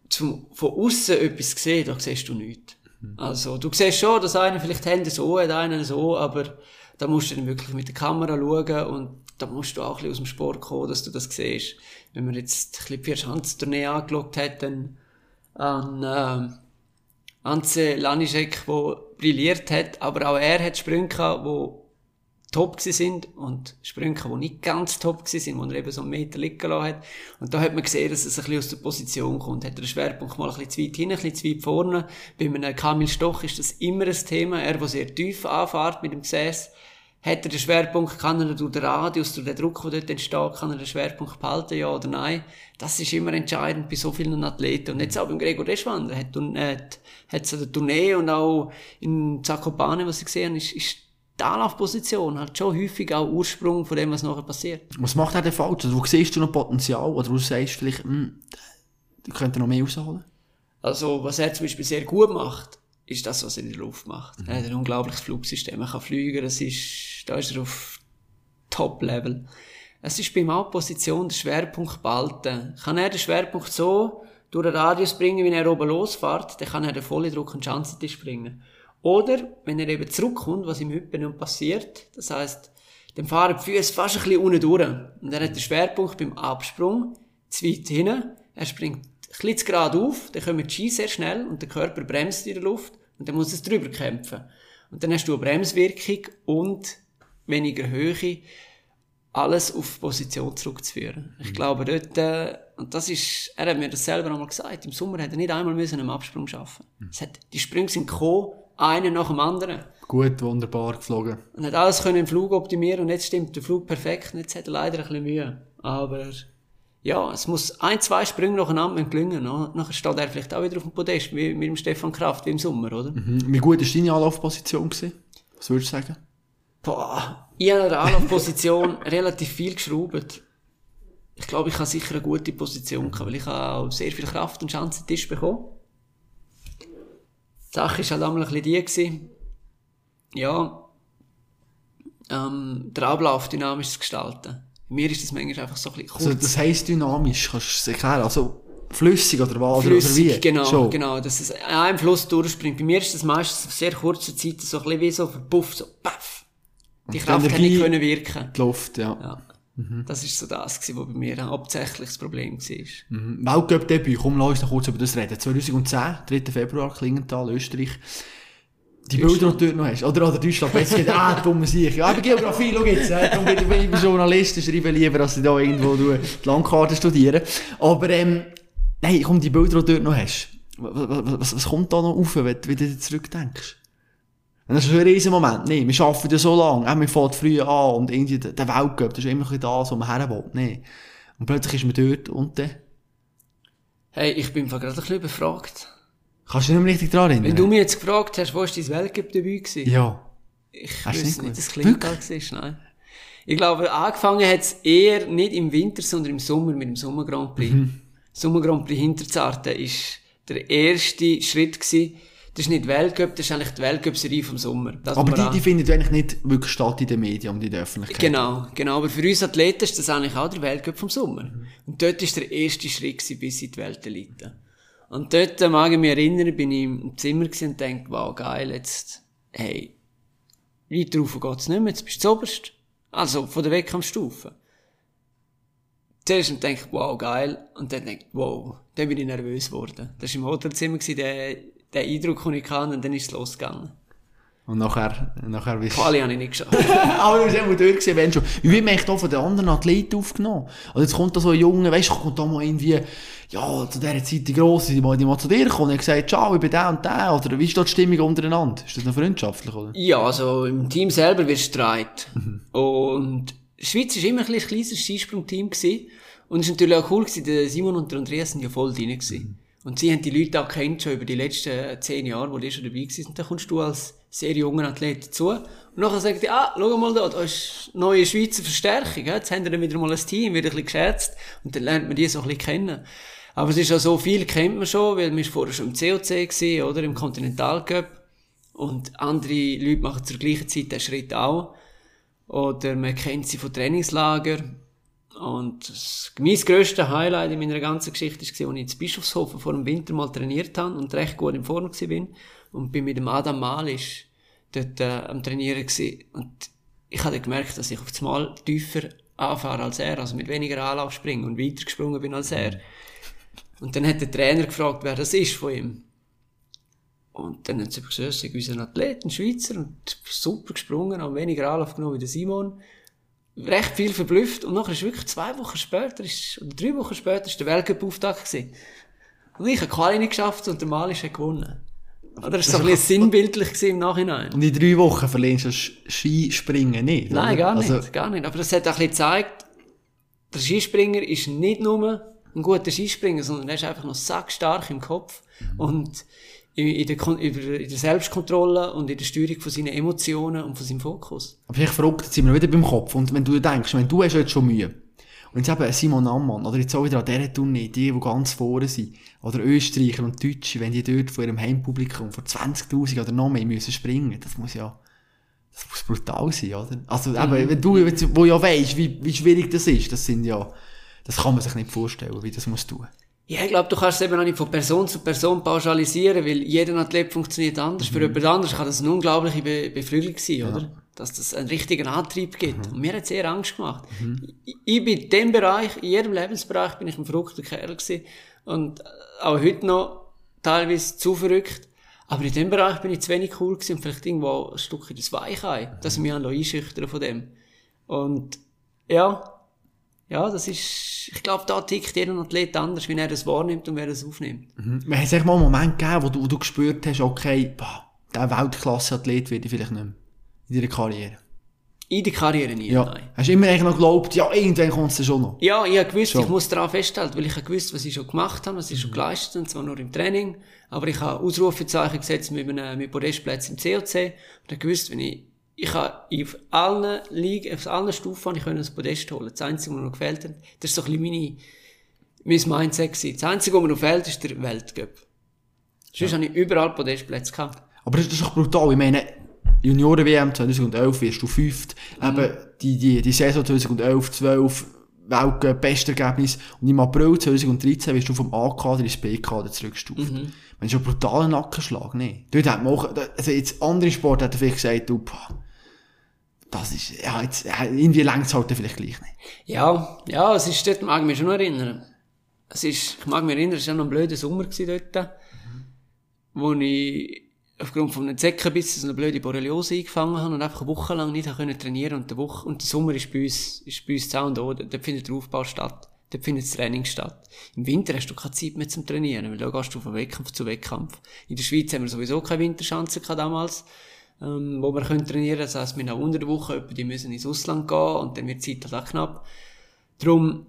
Zum, von außen etwas sehen, da siehst du nichts. Also, du siehst schon, dass einer vielleicht Hände so hat, einer so, aber da musst du dann wirklich mit der Kamera schauen und da musst du auch ein bisschen aus dem Sport kommen, dass du das siehst. Wenn man jetzt ein bisschen die Vierschanzentournee angeschaut hat, dann an, ähm, Anze Lanischek, der brilliert hat, aber auch er hat Sprünge gehabt, die top sind und Sprünge, die nicht ganz top sind, wo er eben so einen Meter liegen lassen hat. Und da hat man gesehen, dass es ein bisschen aus der Position kommt. Hat er den Schwerpunkt mal ein bisschen zu weit hinten, ein bisschen zu weit vorne. Bei einem Kamil Stoch ist das immer ein Thema. Er, der sehr tief anfährt mit dem Gesäß, hat er den Schwerpunkt, kann er durch den Radius, durch den Druck, der dort entsteht, kann er den Schwerpunkt behalten, ja oder nein? Das ist immer entscheidend bei so vielen Athleten. Und jetzt auch beim Gregor Deschwander, hat, äh, hat so eine Tournee und auch in Zakopane, was ich gesehen habe, ist, ist die Anlaufposition halt schon häufig auch Ursprung von dem, was nachher passiert. Was macht er denn falsch? Also, wo siehst du noch Potenzial? Oder wo du sagst vielleicht, hm, da könnte noch mehr rausholen? Also, was er zum Beispiel sehr gut macht, ist das, was er in der Luft macht. Er hat ein unglaubliches Flugsystem. Er kann fliegen, das ist, da ist er auf Top-Level. Es ist bei ihm auch die Position, der Schwerpunkt behalten. Kann er den Schwerpunkt so durch den Radius bringen, wenn er oben losfährt, dann kann er den vollen Druck und Schanzentisch bringen. Oder, wenn er eben zurückkommt, was ihm heute noch passiert, das heisst, dann fahren die Füße fast ein bisschen unten durch. Und er hat den Schwerpunkt beim Absprung zu weit hinten. Er springt ein bisschen zu gerade auf, dann kommen die Ski sehr schnell und der Körper bremst in der Luft und dann muss es drüber kämpfen. Und dann hast du eine Bremswirkung und weniger Höhe, alles auf Position zurückzuführen. Ich glaube dort, äh, und das ist, er hat mir das selber einmal gesagt, im Sommer hat er nicht einmal müssen einen Absprung schaffen. Hat, die Sprünge sind gekommen, einer nach dem anderen. Gut, wunderbar geflogen. Und hat alles können im Flug optimieren und jetzt stimmt der Flug perfekt und jetzt hat er leider ein bisschen Mühe. Aber, ja, es muss ein, zwei Sprünge nacheinander gelingen. no? Nachher steht er vielleicht auch wieder auf dem Podest, wie mit dem Stefan Kraft, wie im Sommer, oder? Mhm. Wie gut war deine Anlaufposition? Gewesen? Was würdest du sagen? Boah, ich habe an der Anlaufposition relativ viel geschraubt. Ich glaube, ich habe sicher eine gute Position gehabt, weil ich habe auch sehr viel Kraft und Schanzentisch bekommen. Die Sache war halt einmal ein bisschen die, gewesen. ja, ähm, den Ablauf dynamisch zu gestalten. Bei mir ist das manchmal einfach so ein bisschen kurz. Also, das heisst dynamisch, kannst du es erklären? Also, flüssig oder was? Flüssig, oder wie? genau, Schon. genau, dass es an einem Fluss durchspringt. Bei mir ist das meistens auf sehr kurzer Zeit so ein bisschen wie so verpufft, so paff. Die Und Kraft Energie- nicht können wirken. Die Luft, ja. Ja. Das ist so das gewesen, was bei mir hauptsächlich das Problem war. Mhm. Weltcup-Debüt, komm, lass uns noch kurz über das reden. 2010, 3. Februar, Klingenthal, Österreich. Die Bilder, du dort noch hast. Oder, oder Deutschland, jetzt geht, ah, dumme Sicher. Ja, aber Geografie, schau jetzt, äh, darum bin ich- Journalist, schreibe lieber, als ich da irgendwo die Landkarte studieren. Aber, ähm, nein, komm, die Bilder, die du dort noch hast. Was, was, was, kommt da noch auf, wenn, du- wenn du zurückdenkst? Und das ist ein riesen Moment. Nee, wir arbeiten ja so lange. Auch wir fangen früh an und irgendwie der der Weltcup, das ist immer ein das, wo man her will. Nee. Und plötzlich ist man dort und dann, Hey, ich bin gerade ein bisschen überfragt. kannst du dich nicht mehr richtig daran erinnern? Wenn du mich jetzt gefragt hast, wo war dein Weltcup-Debüt gewesen? Ja. Ich Hast du wüsste nicht nicht, dass gewusst? Klingenthal war, nein. Ich glaube, angefangen hat es eher nicht im Winter, sondern im Sommer mit dem Sommer Grand Prix. Mhm. Sommer Grand Prix Hinterzarten ist der erste Schritt gewesen. Das ist nicht Weltcup, das ist eigentlich die Weltcup-Serie vom Sommer. Das Aber die, die findet eigentlich nicht wirklich statt in den Medien und in der Öffentlichkeit. Genau, genau. Aber für uns Athleten ist das eigentlich auch der Weltcup vom Sommer. Und dort ist der erste Schritt gewesen, bis in die Weltelite. Und dort äh, mag ich mich erinnern, bin ich im Zimmer und denke, wow, geil, jetzt, hey, weiter rauf geht's nicht mehr, jetzt bist du oberst. Also, von der Wettkampfstufe. Zuerst denke ich, wow, geil. Und dann denke ich, wow, dann bin ich nervös geworden. Das war im Hotelzimmer, der, der Eindruck, den ich hatte, und dann ist es losgegangen. Und nachher, nachher bist Quali habe ich nicht geschafft. Aber du bist immer durch wenn schon. Wie wird man echt auch von den anderen Athleten aufgenommen? Also jetzt kommt da so ein Junge, weißt du, kommt da mal irgendwie, ja, zu dieser Zeit die Grosse, die mal, die mal zu dir kommen und gesagt, ciao, ich bin der und der, oder wie ist da die Stimmung untereinander? Ist das noch freundschaftlich, oder? Ja, also im Team selber wird Streit. Und die Schweiz war immer ein, kleines Skisprungteam gewesen. Und es war natürlich auch cool gewesen, der Simon und der Andreas sind ja voll drin gewesen. Und sie haben die Leute auch kennt schon über die letzten zehn Jahre, wo die schon dabei waren. Und dann kommst du als sehr junger Athlet dazu. Und nachher sagt die, ah, schau mal da, da ist neue Schweizer Verstärkung. Jetzt haben wir dann wieder mal ein Team, wird ein bisschen geschätzt. Und dann lernt man die so ein bisschen kennen. Aber es ist ja so, viel kennt man schon, weil man vorher schon im COC gewesen, oder im Continental Und andere Leute machen zur gleichen Zeit den Schritt auch. Oder man kennt sie von Trainingslager. Und mein grösstes Highlight in meiner ganzen Geschichte war, als ich in Bischofshofen vor dem Winter mal trainiert habe und recht gut in Form war. Und bin mit dem Adam Malisch dort äh, am Trainieren gewesen. Und ich habe gemerkt, dass ich auf das Mal tiefer anfahre als er, also mit weniger Anlauf springe und weiter gesprungen bin als er. Und dann hat der Trainer gefragt, wer das ist von ihm. Und dann hat sie gesagt, unser Athlet, ein Schweizer, und super gesprungen, haben weniger Anlauf genommen wie der Simon. Recht viel verblüfft. Und nachher ist wirklich zwei Wochen später, ist, oder drei Wochen später, ist der Weltcup-Auftakt gewesen. Und ich habe Quali nicht geschafft und der Malisch hat gewonnen. Oder war so ein bisschen sinnbildlich im Nachhinein. Und in drei Wochen verlierst du das Skispringen nicht, oder? Nein, gar nicht, Also, gar nicht. Aber das hat auch ein bisschen gezeigt, der Skispringer ist nicht nur ein guter Skispringer, sondern er ist einfach noch sackstark im Kopf und in, der, in der Selbstkontrolle und in der Steuerung von seinen Emotionen und von seinem Fokus. aber ich verrückt, jetzt sind wir wieder beim Kopf. Und wenn du denkst, wenn du hast jetzt schon Mühe, und jetzt eben Simon Ammann, oder jetzt auch wieder an dieser Tournee, die, die ganz vorne sind, oder Österreicher und Deutsche, wenn die dort vor ihrem Heimpublikum vor 20.000 oder noch mehr müssen springen, das muss ja, das muss brutal sein, oder? Also, eben, wenn du, wo ja weisst, wie, wie schwierig das ist, das sind ja, das kann man sich nicht vorstellen, wie das muss tun. Ja, ich glaube, du kannst es eben auch nicht von Person zu Person pauschalisieren, weil jeder Athlet funktioniert anders. Für jemand anderes kann das eine unglaubliche Be Befriedigung sein, oder? Dass das einen richtigen Antrieb gibt. Und mir hat es sehr Angst gemacht. Ich, ich bin in dem Bereich, in jedem Lebensbereich bin ich ein verrückter Kerl gewesen. Und auch heute noch teilweise zu verrückt. Aber in dem Bereich bin ich zu wenig cool gewesen und vielleicht irgendwo ein Stückchen das Weichei, dass ich mich an einschüchtern von dem. Und, ja, ja, das ist, ich glaube, da tickt jeder Athlet anders, wie er das wahrnimmt und wer das aufnimmt. Wir haben sich mal einen Moment gegeben, wo du, wo du gespürt hast, okay, boah, der Weltklasse-Athlet werde ich vielleicht nicht mehr. In deiner Karriere. In der Karriere nie, Ja. nein. Hast du immer eigentlich noch geglaubt, ja, irgendwann kommt es schon noch. Ja, ich habe gewusst, Schon. ich muss daran festhalten, weil ich habe gewusst, was ich schon gemacht habe, was ich schon geleistet habe, und zwar nur im Training. Aber ich habe Ausrufezeichen gesetzt mit einem, mit Podestplätzen im COC. Und habe gewusst, wenn ich, ich habe auf allen Ligen, auf allen Stufen ich das Podest holen. Das Einzige, was mir noch gefällt hat, das ist so ein bisschen meine, mein Mindset gewesen. Das Einzige, was mir noch fehlt, ist der Weltcup. Sonst habe ich überall Podestplätze gehabt. Aber das, ist doch brutal. Ich meine, Junioren-WM 2011 wirst du fünft. Eben, die, die, die Saison 2011, 12, Weltcup, beste Ergebnis. Und im April 2013 wirst du vom A-Kader ins B-Kader zurückgestuft. Mhm. Das ist schon ein brutaler Nackenschlag, ne? Dort hat man auch, also jetzt andere Sport hat vielleicht gesagt, du, das ist, ja, jetzt, irgendwie längt es halt vielleicht gleich nicht. Ja, ja, es ist dort, mag ich mich schon noch erinnern. Es ist, ich mag mich erinnern, es war ja noch ein blöder Sommer gewesen dort, wo ich aufgrund von einem Zeckenbiss so eine blöde Borreliose eingefangen habe und einfach eine Woche lang nicht können trainieren und der Woche, und der Sommer ist bei uns, ist bei uns zu und da, dort findet der Aufbau statt. Dort findet das Training statt. Im Winter hast du keine Zeit mehr zum Trainieren, weil da gehst du von Wettkampf zu Wettkampf. In der Schweiz haben wir sowieso keine Winterschanze gehabt damals, ähm, wo wir können trainieren. Das heisst, wir haben unter der Woche, die müssen ins Ausland gehen und dann wird die Zeit halt auch knapp. Darum,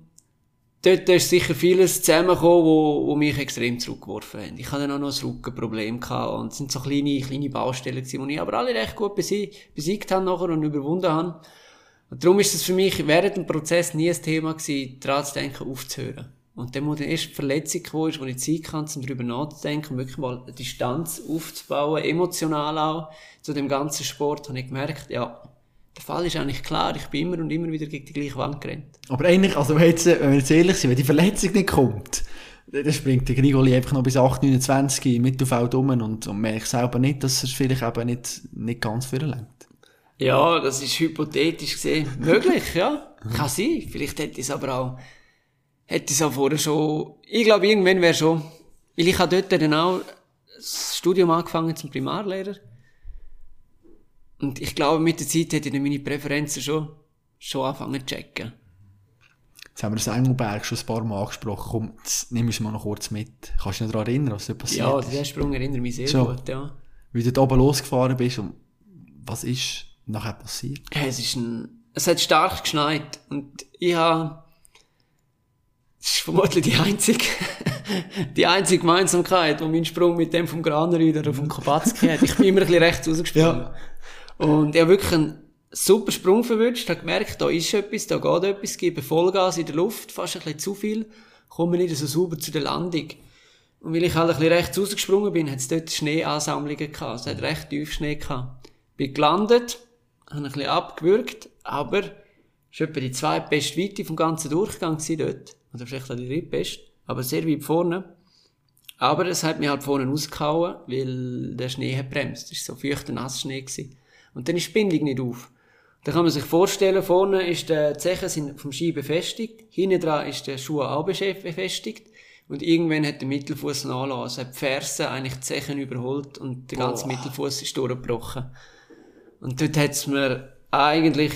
dort ist sicher vieles zusammengekommen, wo, wo mich extrem zurückgeworfen haben. Ich hatte dann auch noch ein Rückenproblem gehabt und es sind so kleine, kleine Baustellen gewesen, die ich aber alle recht gut besi besiegt habe nachher und überwunden habe. Und darum ist es für mich während dem Prozess nie ein Thema gewesen, daran zu denken, aufzuhören. Und dann, wo die erste Verletzung kam, ist, wo ich Zeit hatte, um darüber nachzudenken, wirklich mal eine Distanz aufzubauen, emotional auch, zu dem ganzen Sport, habe ich gemerkt, ja, der Fall ist eigentlich klar, ich bin immer und immer wieder gegen die gleiche Wand gerannt. Aber eigentlich, also wenn, jetzt, wenn wir jetzt ehrlich sind, wenn die Verletzung nicht kommt, dann springt der Grigoli einfach noch bis 8, 29 im Mittelfeld um und, und merkt selber nicht, dass er vielleicht eben nicht, nicht ganz vorlenkt. Ja, das ist hypothetisch gesehen möglich, ja. Kann sein. Vielleicht hätte es aber auch, hätte es auch vorher schon, ich glaube, irgendwann wäre schon, weil ich habe dort dann auch das Studium angefangen zum Primarlehrer. Und ich glaube, mit der Zeit hätte ich meine Präferenzen schon, schon angefangen zu checken. Jetzt haben wir das Engelberg schon ein paar Mal angesprochen. Komm, jetzt nimm es mal noch kurz mit. Kannst du dich daran erinnern, was da passiert Ja, ist? der Sprung erinnert mich sehr So. gut, ja. Wie du da oben losgefahren bist und was ist nachher passiert? Ja, Es ist ein, es hat stark geschneit und ich habe, das ist vermutlich die einzige, die einzige Gemeinsamkeit, wo mein Sprung mit dem vom Granerüder oder vom Kapatzki hat. Ich bin immer ein bisschen rechts rausgesprungen. Und habe wirklich einen super Sprung verwünscht, habe gemerkt, da ist etwas, da geht etwas, gebe Vollgas in der Luft, fast ein bisschen zu viel, komme nicht so sauber zu der Landung. Und weil ich halt ein bisschen rechts rausgesprungen bin, hat es dort Schneeansammlungen gehabt. Es hat recht tief Schnee gehabt. Bin gelandet, habe ein bisschen abgewürgt, aber es war etwa die zweitbeste Weite vom ganzen Durchgang dort. Oder vielleicht auch die drittbeste. Aber sehr weit vorne. Aber es hat mich halt vorne rausgehauen, weil der Schnee hat bremst. Es war so feuchter Nassschnee. Gewesen. Und dann ist die Bindung nicht auf. Da kann man sich vorstellen, vorne ist der Zeche sind vom Ski befestigt, hinten dran ist der Schuh auch befestigt. Und irgendwann hat der Mittelfuß nachgelassen. Also hat die Ferse eigentlich die Zechen überholt und der ganze Boah. Mittelfuß ist durchgebrochen. Und dort hat's mir eigentlich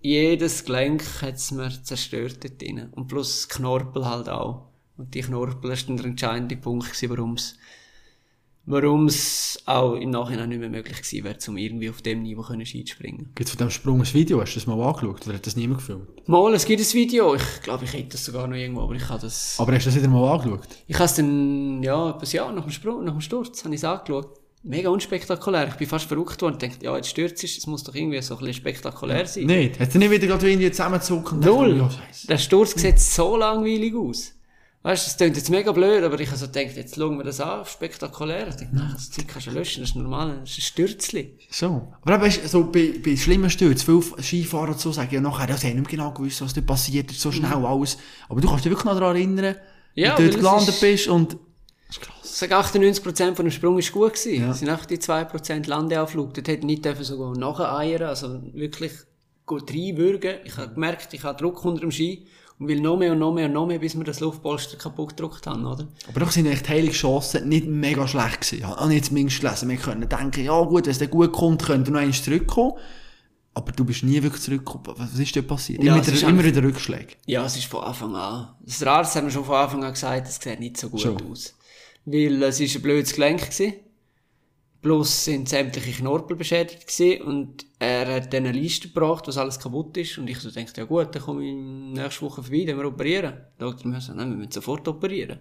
jedes Gelenk hat's mir zerstört dort drin. Und plus Knorpel halt auch. Und die Knorpel ist dann der entscheidende Punkt gewesen, warum's warum's auch im Nachhinein nicht mehr möglich gewesen wäre, um irgendwie auf dem Niveau können Ski zu springen. Gibt es von diesem Sprung ein Video? Hast du das mal angeschaut? Oder hat das niemand gefilmt? Mal, es gibt ein Video. Ich glaube, ich hätte das sogar noch irgendwo, aber ich habe das... Aber hast du das wieder mal angeschaut? Ich habe es dann, ja, etwas Jahr nach dem Sprung, nach dem Sturz, habe ich es angeschaut. Mega unspektakulär. Ich bin fast verrückt worden und dachte, ja, jetzt stürzt es, das muss doch irgendwie so ein bisschen spektakulär sein. Nicht? Hat er nicht wieder gerade irgendwie zusammengezogen? Null. dachte, Ja, Scheiße. Der Sturz sieht so langweilig aus. Weißt du, das klingt jetzt mega blöd, aber ich habe so gedacht, jetzt schauen wir das an, spektakulär. Ich dachte, nein, das Zeug kannst du löschen, das ist normal, das ist ein Stürzli. So. Aber eben, weisst, so bei, bei schlimmen Stürzen, viele Skifahrer so sagen ja nachher, sie haben nicht genau gewusst, was da passiert so schnell alles. Aber du kannst dich wirklich noch daran erinnern, Mhm. Ja, wie du dort gelandet ist- bist und... Das ist krass. Ich sage, 98% von dem Sprung ist gut gewesen. Ja. Es sind einfach die 2% Landeauflug. Dort hätte ich nicht sogar nacheiern, also wirklich gut reinwürgen. Ich habe gemerkt, ich habe Druck unter dem Ski und will noch mehr und noch mehr und noch mehr, bis wir das Luftpolster kaputt gedruckt haben, oder? Aber doch sind echt heilige Chancen nicht mega schlecht gewesen. Ja, ich zumindest gelesen. Wir können denken, ja gut, wenn es dann gut kommt, könnte er noch eins zurückkommen. Aber du bist nie wirklich zurückgekommen. Was ist dort passiert? Ja, immer, ist immer wieder Rückschläge. Ja, es ist von Anfang an. Das Rad haben wir schon von Anfang an gesagt, es sieht nicht so gut Schon. aus. Weil es ist ein blödes Gelenk gewesen. Plus sind sämtliche Knorpel beschädigt gewesen und er hat dann eine Liste gebracht, was alles kaputt ist. Und ich so dachte, ja gut, dann komme ich nächste Woche vorbei, dann wir operieren. Da dachte ich mir so, nein, wir müssen sofort operieren.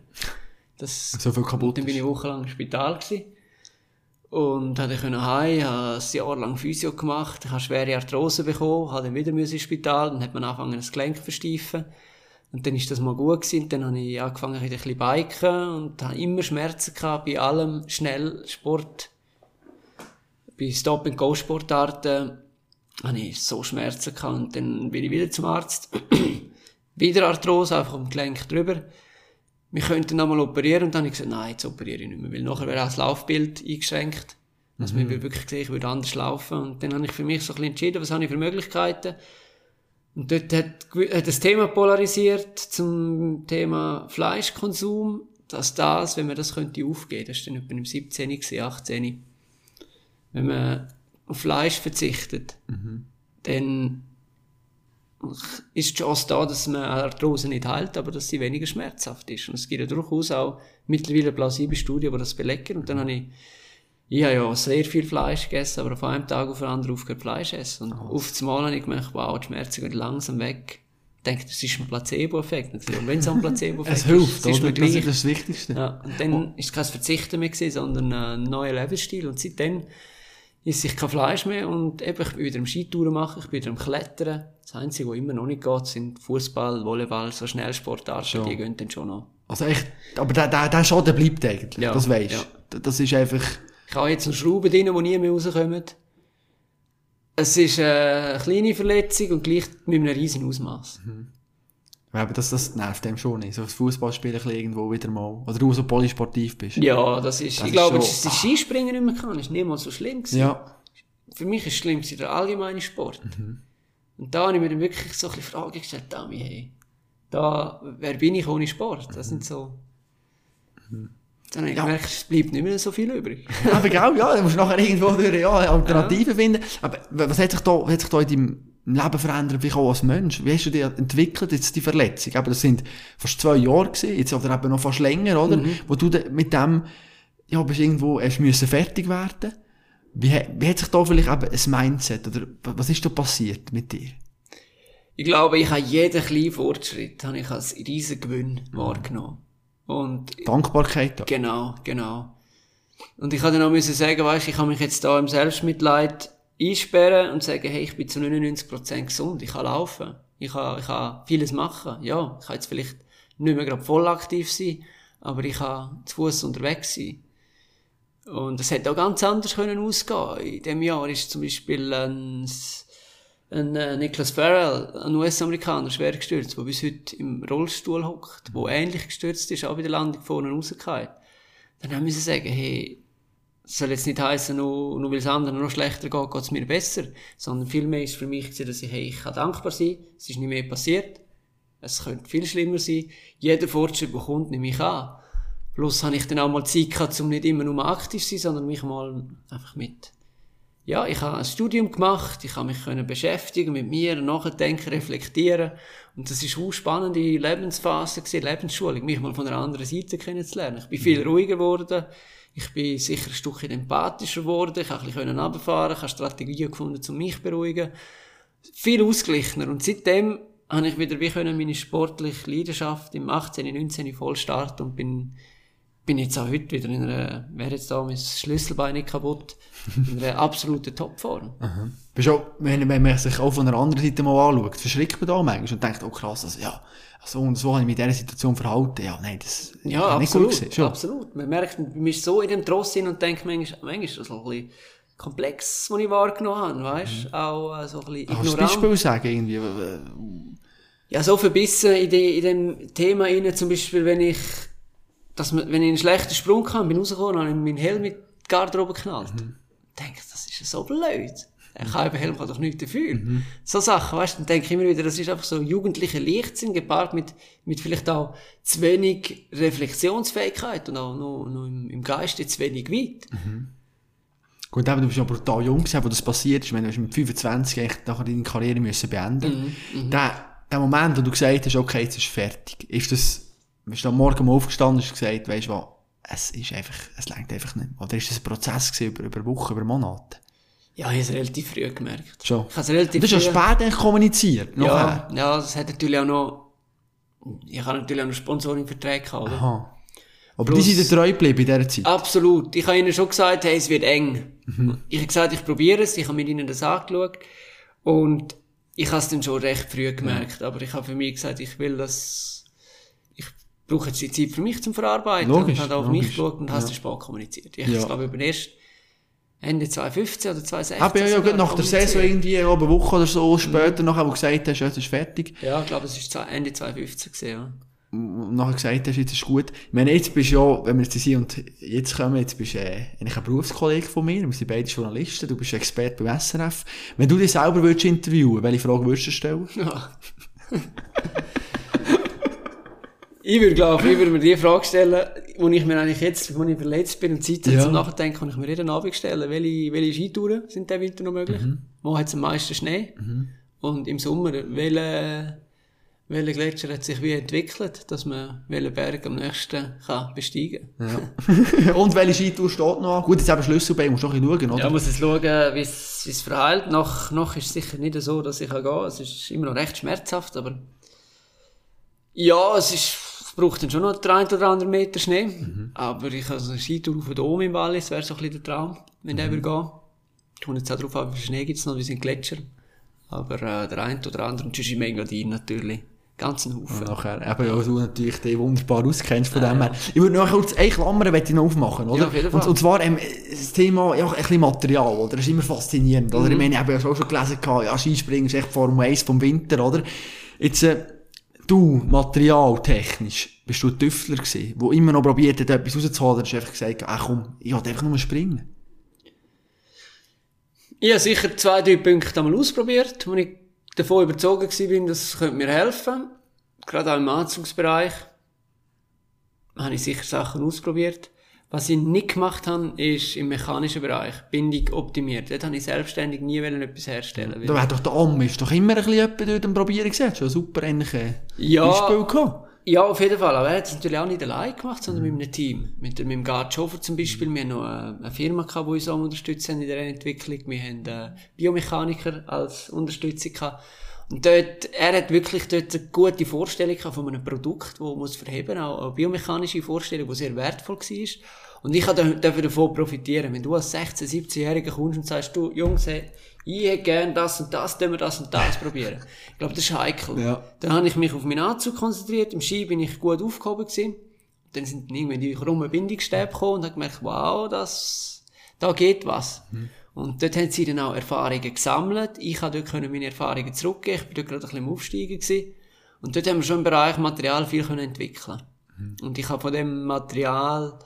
Das, So viel kaputt dann bin ich wochenlang im Spital gewesen. Und hatte können heim, habe ein Jahr lang Physio gemacht, habe schwere Arthrose bekommen, habe dann wieder ins Spital, dann hat man angefangen, das Gelenk zu versteifen. Und dann ist das mal gut gewesen, dann habe ich angefangen, ein bisschen biken und habe immer Schmerzen gehabt bei allem Schnellsport. Bei Stop-and-Go-Sportarten habe ich so Schmerzen gehabt und dann bin ich wieder zum Arzt. wieder Arthrose, einfach am Gelenk drüber wir könnten nochmal operieren. Und dann habe ich gesagt, nein, jetzt operiere ich nicht mehr, weil nachher wäre auch das Laufbild eingeschränkt. Also man würde wirklich sehen, ich würde anders laufen. Und dann habe ich für mich so ein bisschen entschieden, was habe ich für Möglichkeiten. Und dort hat, hat das Thema polarisiert zum Thema Fleischkonsum, dass das, wenn man das könnte aufgeben, das war dann etwa im 17, gewesen, 18. Wenn man auf Fleisch verzichtet, dann ist die Chance da, dass man Arthrose nicht heilt, aber dass sie weniger schmerzhaft ist. Und es gibt ja durchaus auch mittlerweile plausible Studien, die das belegen. Und dann habe ich, ich habe ja sehr viel Fleisch gegessen, aber auf einem Tag auf den anderen aufgehört Fleisch essen. Und auf das Mal habe ich gemerkt, wow, die Schmerzen gehen langsam weg. Ich denke, das ist ein Placebo-Effekt. Und wenn es ein Placebo-Effekt Es hilft, ist, ist mir Das gleich. ist das Wichtigste. Ja, und dann ist es kein Verzichten mehr gewesen, sondern ein neuer Lebensstil. Und seitdem, esse ich kein Fleisch mehr und eben, ich bin wieder am Skitouren machen, ich bin wieder am Klettern. Das Einzige, was immer noch nicht geht, sind Fußball, Volleyball, so Schnellsportarten, Schon. die gehen dann schon noch. Also echt, aber der, der, der Schaden bleibt eigentlich, Ja, das weisst ja. Das ist einfach, Ich habe jetzt noch Schrauben drin, die nie mehr rauskommen. Es ist eine kleine Verletzung und gleich mit einem riesen Ausmaß. Aber das, das nervt dem schon nicht. So das bisschen irgendwo wieder mal. Oder du so polysportiv bist. Ja, das ist, Das ich ist glaube, schon- dass das Skispringen nicht mehr kann, ist niemals so schlimm gewesen. Ja. Für mich ist schlimm gewesen, der allgemeine Sport. Mhm. Und da habe ich mir dann wirklich so ein bisschen Fragen gestellt, Dami, hey, da, wer bin ich ohne Sport? Das sind so, dann habe ich Mhm. Ja. gemerkt, es bleibt nicht mehr so viel übrig. Aber genau, ja, du musst nachher irgendwo durch, ja, Alternativen finden. Aber was hat sich da, was hat sich da in deinem Leben verändert, wie auch als Mensch? Wie hast du dich entwickelt, jetzt die Verletzung? Aber das sind fast zwei Jahre gewesen, jetzt oder eben noch fast länger, oder? Wo du mit dem, ja, bist irgendwo, hast müssen fertig werden. Wie, wie hat sich da vielleicht eben ein Mindset, oder was ist da passiert mit dir? Ich glaube, ich habe jeden kleinen Fortschritt habe ich als riesen Gewinn Mhm. wahrgenommen. Und Dankbarkeit da. Genau, genau. Und ich habe dann auch müssen sagen, weißt, ich kann mich jetzt da im Selbstmitleid einsperren und sagen, hey, ich bin zu 99% gesund, ich kann laufen, ich kann, ich kann vieles machen. Ja, ich kann jetzt vielleicht nicht mehr gerade voll aktiv sein, aber ich kann zu Fuß unterwegs sein. Und es hätte auch ganz anders können ausgehen. In dem Jahr ist zum Beispiel ein, ein äh, Nicholas Farrell, ein US-Amerikaner, schwer gestürzt, der bis heute im Rollstuhl hockt, der ähnlich gestürzt ist, auch bei der Landung vorne rausgefallen. Dann haben wir sagen, hey, das soll jetzt nicht heißen, nur, nur weil es anderen noch schlechter geht, geht es mir besser. Sondern vielmehr ist für mich, gewesen, dass ich, hey, ich kann dankbar sein, es ist nicht mehr passiert. Es könnte viel schlimmer sein. Jeder Fortschritt, der kommt, nehme ich an. Plus habe ich dann auch mal Zeit gehabt, um nicht immer nur aktiv zu sein, sondern mich mal einfach mit, ja, ich habe ein Studium gemacht, ich habe mich können beschäftigen mit mir, nachdenken, reflektieren. Und das ist eine spannende Lebensphase gewesen, Lebensschulung, mich mal von einer anderen Seite kennenzulernen. Ich bin viel ruhiger geworden. Ich bin sicher ein Stückchen empathischer geworden. Ich habe ein bisschen runterfahren, ich habe Strategien gefunden, um mich zu beruhigen. Viel ausgeglichener. Und seitdem habe ich wieder wie meine sportliche Leidenschaft im 18., 19. voll starten und bin, bin jetzt auch heute wieder in einer, wäre jetzt da mein Schlüsselbein nicht kaputt, in einer absoluten Topform. Bist auch, wenn, wenn man sich auch von einer anderen Seite mal anschaut, verschrickt man da manchmal und denkt, oh krass, also, ja, so und so habe ich mich in dieser Situation verhalten. Ja, nein, das Ja, kann nicht gut absolut. gewesen. Schon. absolut. Man merkt, man ist so in dem Tross hin und denkt manchmal, manchmal ist das ein bisschen komplex, was ich wahrgenommen habe, weißt? Auch äh, so ein bisschen Kannst du ein ignorant. Beispiel sagen, irgendwie? Ja, so verbissen in, die, in dem Thema rein, zum Beispiel, wenn ich, dass man, wenn ich einen schlechten Sprung kann, bin rausgekommen, habe ich meinen Helm mit Garderobe geknallt. Mhm. Denke, das ist so blöd. Ein Helm kann doch nichts dafür. Mhm. So Sachen, weißt du, dann denke ich immer wieder, das ist einfach so jugendlicher Leichtsinn gepaart mit, mit vielleicht auch zu wenig Reflexionsfähigkeit und auch noch, noch im, im Geiste zu wenig weit. Gut, eben, du bist ja brutal jung gewesen, wo das passiert ist. Ich meine, du mit 25 eigentlich nachher deine Karriere müssen beenden. Mhm, Der, der Moment, wo du gesagt hast, okay, jetzt ist fertig, ist das, bist am Morgen mal aufgestanden und gesagt, weisst du was, es ist einfach, es längt einfach nicht. Oder ist das ein Prozess gewesen, über, über Wochen, über Monate? Ja, ich habe es relativ früh gemerkt. Schon. Ich habe es relativ Du hast ja früh- spät kommuniziert, nachher. Ja, ja, das hat natürlich auch noch, ich habe natürlich auch noch Sponsoring-Verträge gehabt, oder? Aha. Aber Plus- die sind treu geblieben in dieser Zeit. Absolut. Ich habe ihnen schon gesagt, hey, es wird eng. Mhm. Ich habe gesagt, ich probiere es. Ich habe mit ihnen das angeschaut. Und ich habe es dann schon recht früh gemerkt. Aber ich habe für mich gesagt, ich will das, brauche jetzt die Zeit für mich zum Verarbeiten. Logisch, und habe auf logisch. mich geschaut und Ja. dann spät kommuniziert. Ich Ja. glaube, über erst Ende 2015 oder 2016. Aber ja, ja, gut, nach der. Saison irgendwie, ja, eine Woche oder so später, nachher, wo du gesagt hast, ja, es ist fertig. Ja, ich glaube, es ist Ende 2015 gewesen, ja. und nachher gesagt hast, jetzt ist gut. Ich meine, jetzt bist du ja, wenn wir jetzt hier sind und jetzt kommen, jetzt bist du äh, eigentlich ein Berufskollege von mir, wir sind beide Journalisten, du bist Experte beim SRF. Wenn du dich selber würdest interviewen, welche Frage würdest du stellen? Ja. ich würde, glaube ich, würde mir die Frage stellen, wo ich mir eigentlich jetzt, wo ich verletzt bin und Zeit habe Ja. zum Nachdenken, kann ich mir jeden Abend stellen, welche, welche Skitouren sind diesen Winter noch möglich? Wo hat es am meisten Schnee? Und im Sommer, welche, welcher Gletscher hat sich wie entwickelt, dass man welchen Berg am nächsten kann besteigen Ja. und welche Skitour steht noch? Gut, jetzt eben Schlüsselbein, musst du noch ein bisschen schauen, oder? Ja, muss jetzt schauen, wie es wie es verheilt. Noch, noch ist es sicher nicht so, dass ich gehen kann. Es ist immer noch recht schmerzhaft, aber ja, es ist, es braucht dann schon noch einen oder anderen Meter Schnee. Aber ich habe so eine Skitour auf den Dom im Wallis, wäre so ein bisschen der Traum, wenn der würde gehen. Kommt jetzt auch darauf an, wie viel Schnee gibt's noch, wie sind Gletscher. Aber äh, der eine oder andere, und sonst im Engadin natürlich. Ganzen Haufen. Und nachher, eben, ja, du natürlich dich wunderbar auskennst von dem her. Ich würde noch kurz eine Klammer ich noch aufmachen, oder? Ja. Und, und zwar, ähm, das Thema, ja, ein bisschen Material, oder? Das ist immer faszinierend, oder? Ich meine, ich habe ja auch schon gelesen, ja, Skispringen ist echt Formel 1 vom Winter, oder? Jetzt, äh, du, materialtechnisch, bist du ein Tüftler gewesen, der immer noch probiert hat, etwas rauszuholen, oder hast du einfach gesagt, ach komm, ich will einfach nur springen? Ich habe sicher zwei, drei Punkte einmal ausprobiert, wo ich davon überzogen war, das könnte mir helfen. Gerade auch im Anzugsbereich habe ich sicher Sachen ausprobiert. Was ich nicht gemacht habe, ist im mechanischen Bereich Bindung optimiert. Dort habe ich selbstständig nie wollen etwas herstellen. Da wäre doch der Am, ist doch immer ein bisschen jemand dort am Probieren gesehen. Schon super ähnliches Ja. Beispiel gehabt. Ja, auf jeden Fall. Aber er hat es natürlich auch nicht allein gemacht, sondern mit einem Team. Mit, mit dem Gard Schofer zum Beispiel. Wir haben noch eine, eine Firma gehabt, die uns auch unterstützt haben in der Entwicklung. Wir haben äh, Biomechaniker als Unterstützung gehabt. Dort, er hat wirklich dort eine gute Vorstellung von einem Produkt, das muss verheben, auch eine biomechanische Vorstellung, die sehr wertvoll war. Und ich durfte davon profitieren. Wenn du als 16-, 17-Jähriger kommst und sagst, du, Jungs, hey, ich hätte gern das und das, tun wir das und das probieren. Ich glaube, das ist heikel. Ja. Dann habe ich mich auf meinen Anzug konzentriert, im Ski bin ich gut aufgehoben gewesen. Dann sind dann irgendwie die krummen Bindungsstäbe gekommen und habe gemerkt, wow, das, da geht was. Und dort haben sie dann auch Erfahrungen gesammelt. Ich habe dort meine Erfahrungen zurückgeben. Ich bin dort gerade ein bisschen am Aufsteigen gewesen. Und dort haben wir schon im Bereich Material viel können entwickeln. Und ich habe von dem Material,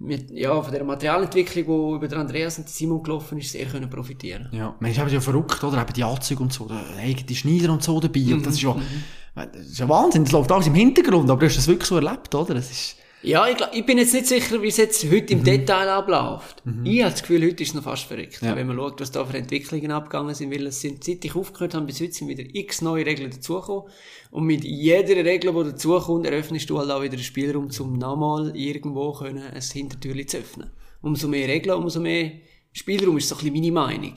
mit, ja, von der Materialentwicklung, die über den Andreas und Simon gelaufen ist, sehr können profitieren. Ja, man ist ja verrückt, oder? Eben die Anzüge und so, da eigene Schneider und so dabei. Und das ist ja, das ist ja Wahnsinn, das läuft alles im Hintergrund, aber du hast das wirklich so erlebt, oder? Das ist, Ja, ich, glaub, ich bin jetzt nicht sicher, wie es jetzt heute im Detail abläuft. Ich habe das Gefühl, heute ist es noch fast verrückt. Ja. Wenn man schaut, was da für Entwicklungen abgegangen sind, weil es sind, seit ich aufgehört habe, bis heute sind wieder x neue Regeln dazugekommen. Und mit jeder Regel, die dazukommt, eröffnest du halt auch wieder einen Spielraum, um nochmal irgendwo können, ein Hintertürchen zu öffnen. Umso mehr Regeln, umso mehr Spielraum ist so ein bisschen meine Meinung.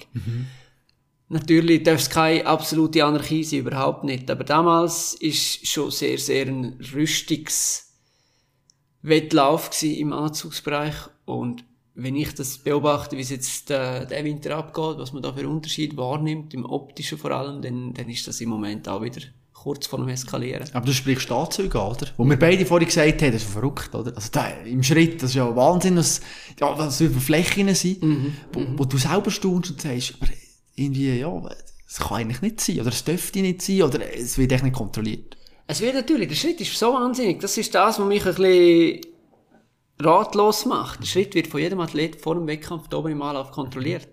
Natürlich darf es keine absolute Anarchie sein, überhaupt nicht. Aber damals ist schon sehr, sehr ein Rüstungs- Wettlauf im Anzugsbereich und wenn ich das beobachte, wie es jetzt äh, der Winter abgeht, was man da für Unterschied wahrnimmt, im optischen vor allem, dann, dann ist das im Moment auch wieder kurz vor dem Eskalieren. aber du sprichst Anzüge an, oder? Wo wir beide vorhin gesagt haben, das ist verrückt, oder? Also da, im Schritt, das ist ja Wahnsinn, was, ja, was für Flächen sind, wo, wo du selber staunst und sagst, aber irgendwie, ja, das kann eigentlich nicht sein, oder es dürfte nicht sein, oder es wird echt nicht kontrolliert. Es wird natürlich, der Schritt ist so wahnsinnig. Das ist das, was mich ein bisschen ratlos macht. Der Schritt wird von jedem Athlet vor dem Wettkampf da oben im Anlauf kontrolliert.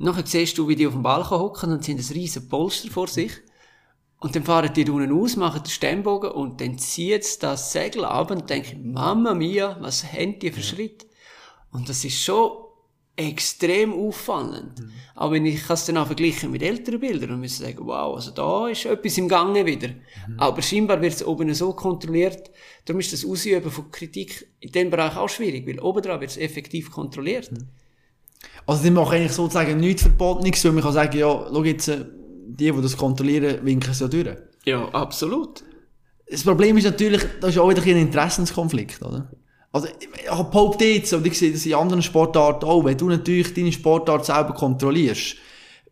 Und nachher siehst du, wie die auf dem Balkon hocken und sind ein riesen Polster vor sich. Und dann fahren die da unten aus, machen den Stemmbogen und dann zieht das Segel ab und denke, Mama mia, was haben die für Schritt? Und das ist schon extrem auffallend. Aber wenn ich es dann auch vergleichen mit älteren Bildern, dann müssen sagen, wow, also da ist etwas im Gange wieder. Aber scheinbar wird es oben so kontrolliert, darum ist das Ausüben von Kritik in dem Bereich auch schwierig, weil oben dran wird es effektiv kontrolliert. Also die machen eigentlich sozusagen nichts Verbotenes, weil man kann sagen, ja, schau jetzt, äh, die, die das kontrollieren, winken es ja durch. Ja, absolut. Das Problem ist natürlich, das ist auch wieder ein Interessenskonflikt, oder? Also, ich habe behaupte jetzt, und ich sehe das in anderen Sportarten auch, wenn du natürlich deine Sportart selber kontrollierst,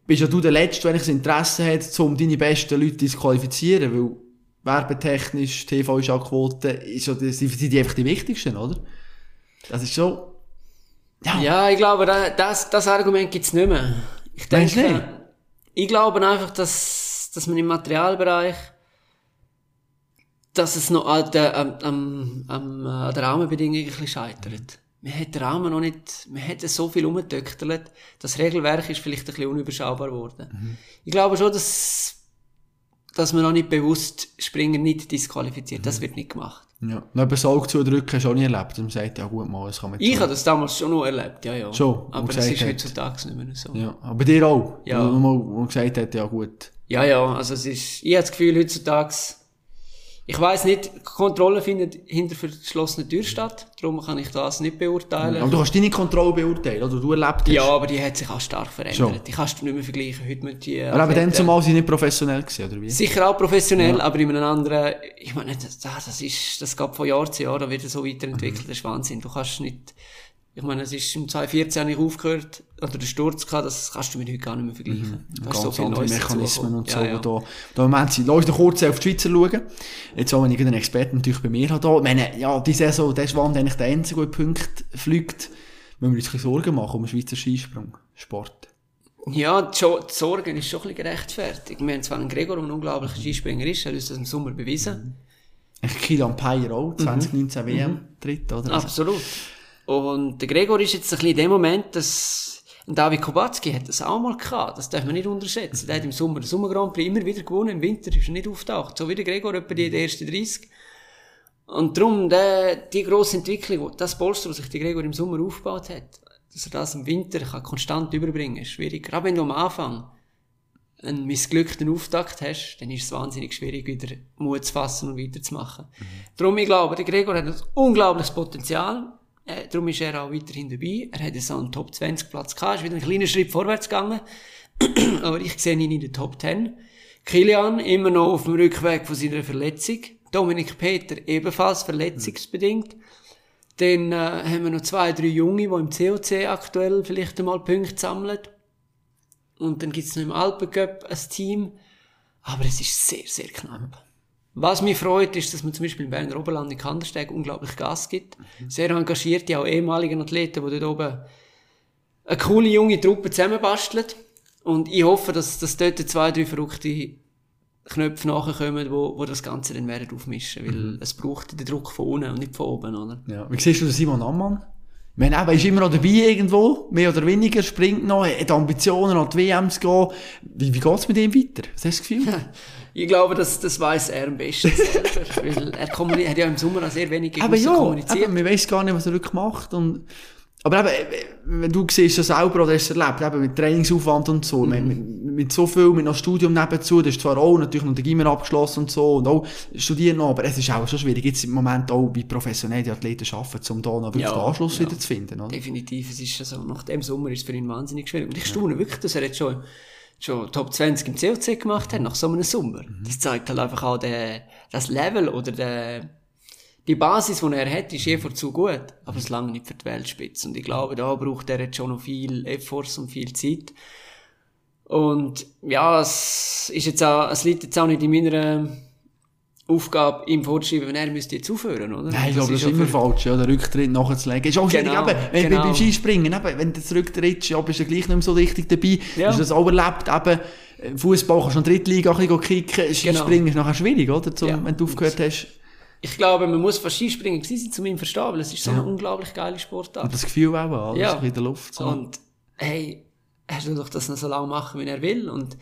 bist ja du der Letzte, der eigentlich das Interesse hat, um deine besten Leute zu disqualifizieren, weil werbetechnisch, TV-Schallquote, ist ja, die- sind die einfach die wichtigsten, oder? Das ist so, ja, Ja, ich glaube, da- das, das Argument gibt's nicht mehr. Ich Meinst du denke, nicht? ich glaube einfach, dass, dass man im Materialbereich, dass es noch an der, am, am, am, äh, an der Rahmenbedingung ein bisschen scheitert. Man hat den Rahmen noch nicht, man hat so viel umgetöchtelt. Das Regelwerk ist vielleicht ein bisschen unüberschaubar geworden. Ich glaube schon, dass, dass man noch nicht bewusst Springer nicht disqualifiziert. Das wird nicht gemacht. ja. Noch ein Auge zudrücken hast du auch nie erlebt, und man sagt, ja gut, mal, das kann man Ich habe das damals schon noch erlebt, ja, ja. Schon, Aber das ist hat. heutzutage nicht mehr so. Ja, aber dir auch. Ja. Wo man gesagt hat, ja gut. Ja, ja, also es ist, ich habe das Gefühl, heutzutage, ich weiß nicht, die Kontrolle findet hinter verschlossenen Türen statt, darum kann ich das nicht beurteilen. Aber du kannst deine Kontrolle beurteilen, oder? Du erlebt hast. ja, aber die hat sich auch stark verändert. Schon. Die kannst du nicht mehr vergleichen. Heute mit die Aber eben dann zumal sie nicht professionell gewesen, oder wie? Sicher auch professionell, aber in einem anderen, ich meine, das, das ist, das geht von Jahr zu Jahr, da wird so weiterentwickelt, das ist Wahnsinn. Du kannst nicht, Ich meine, es ist im 2014 habe ich aufgehört, oder der Sturz gehabt, das kannst du mit heute gar nicht mehr vergleichen. Ist Ganz so viel andere Mechanismen und so. Ja, ja. Da, da im Moment sind. Lass uns noch kurz auf die Schweizer schauen. Jetzt auch, wenn ich einen Experten natürlich bei mir habe. Da. Ich meine, ja, die Saison, das ist eigentlich der einzige, der Punkt fliegt. Wenn wir uns ein Sorgen machen um den Schweizer Skisprung. Sport. Ja, die, Scho- die Sorge ist schon ein bisschen gerechtfertigt. Wir haben zwar einen Gregor, der ein unglaublicher Skispringer ist, er hat uns das im Sommer bewiesen. Eigentlich Kilian Payer auch, 2019 WM tritt, oder? Also, Absolut. Und der Gregor ist jetzt ein bisschen in dem Moment, dass und David Kubacki hat das auch mal gehabt. Das darf man nicht unterschätzen. Der hat im Sommer den Sommer Grand Prix immer wieder gewonnen. Im Winter ist er nicht auftaucht. So wie der Gregor, etwa die, die ersten 30. Und darum, der, die grosse Entwicklung, das Polster, was sich der Gregor im Sommer aufgebaut hat, dass er das im Winter kann konstant überbringen ist schwierig. Gerade wenn du am Anfang einen missglückten Auftakt hast, dann ist es wahnsinnig schwierig, wieder Mut zu fassen und weiterzumachen. Darum, ich glaube, der Gregor hat ein unglaubliches Potenzial. Äh, darum ist er auch weiterhin dabei. Er hat so einen Top 20 Platz gehabt, ist wieder einen kleinen Schritt vorwärts gegangen. Aber ich sehe ihn in den Top 10. Kilian immer noch auf dem Rückweg von seiner Verletzung. Dominik Peter ebenfalls verletzungsbedingt. Dann äh, haben wir noch zwei, drei Junge, die im COC aktuell vielleicht einmal Punkte sammeln. Und dann gibt's noch im Alpencup ein Team. Aber es ist sehr, sehr knapp. Was mich freut, ist, dass man zum Beispiel im Berner Oberland in Kandersteg unglaublich Gas gibt. Sehr engagierte, auch ehemalige Athleten, die dort oben eine coole junge Truppe zusammenbasteln. Und ich hoffe, dass, dass dort zwei, drei verrückte Knöpfe nachkommen, wo, wo das Ganze dann werden aufmischen. Weil es braucht den Druck von unten und nicht von oben, oder? ja. Wie siehst du Simon Ammann? Meine, eben, ist immer noch dabei irgendwo, mehr oder weniger, springt noch, hat Ambitionen an die WM zu gehen. Wie, wie geht's mit ihm weiter? Was hast du das Gefühl? Ich glaube, das, das weiß er am besten selber. weil er hat ja im Sommer sehr wenig Aber ja, kommuniziert. eben, man weiss gar nicht, was er wirklich macht. Und, aber eben, wenn du siehst, das selber oder hast es erlebt, eben mit Trainingsaufwand und so, mit, mit, mit so viel, mit noch Studium nebenzu, das ist zwar auch natürlich noch der Gimmer abgeschlossen und so, und auch studieren noch, aber es ist auch schon schwierig, jetzt im Moment auch, wie professionell die Athleten arbeiten, um da noch wirklich Ja, den Anschluss ja. wieder zu finden, oder? Definitiv, es ist also, nach dem Sommer ist es für ihn wahnsinnig schwierig. Und ich staune wirklich, dass er jetzt schon, schon Top 20 im COC gemacht hat, nach so einem Sommer. Das zeigt halt einfach auch der, das Level oder der, die Basis, die er hat, ist jedenfalls zu gut. Aber es lange nicht für die Weltspitze. Und ich glaube, da braucht er jetzt schon noch viel Efforts und viel Zeit. Und, ja, es ist jetzt auch, es liegt jetzt auch nicht in meiner Aufgabe, ihm vorzuschreiben, wenn er müsste jetzt aufhören, oder? Nein, ich glaube, das ist immer falsch, ja, den Rücktritt nachzulegen. Ist auch schwierig, Genau, eben, wenn genau. beim Skispringen, eben, wenn du zurücktrittst, ja, bist du gleich nicht mehr so richtig dabei. Ja. Hast du das auch erlebt, eben, Fußball kannst du noch Drittliga ein bisschen kicken, Skispringen ist nachher schwierig, oder? Zum, Genau. Ja. Wenn du aufgehört hast. Ich glaube, man muss fast Skispringen gewesen sein, um ihn zu verstehen, weil es ist so eine unglaublich geile Sportart. Und das Gefühl auch, alles Ja. in der Luft. So. Und hey, er soll doch das noch so lange machen, wie er will. Und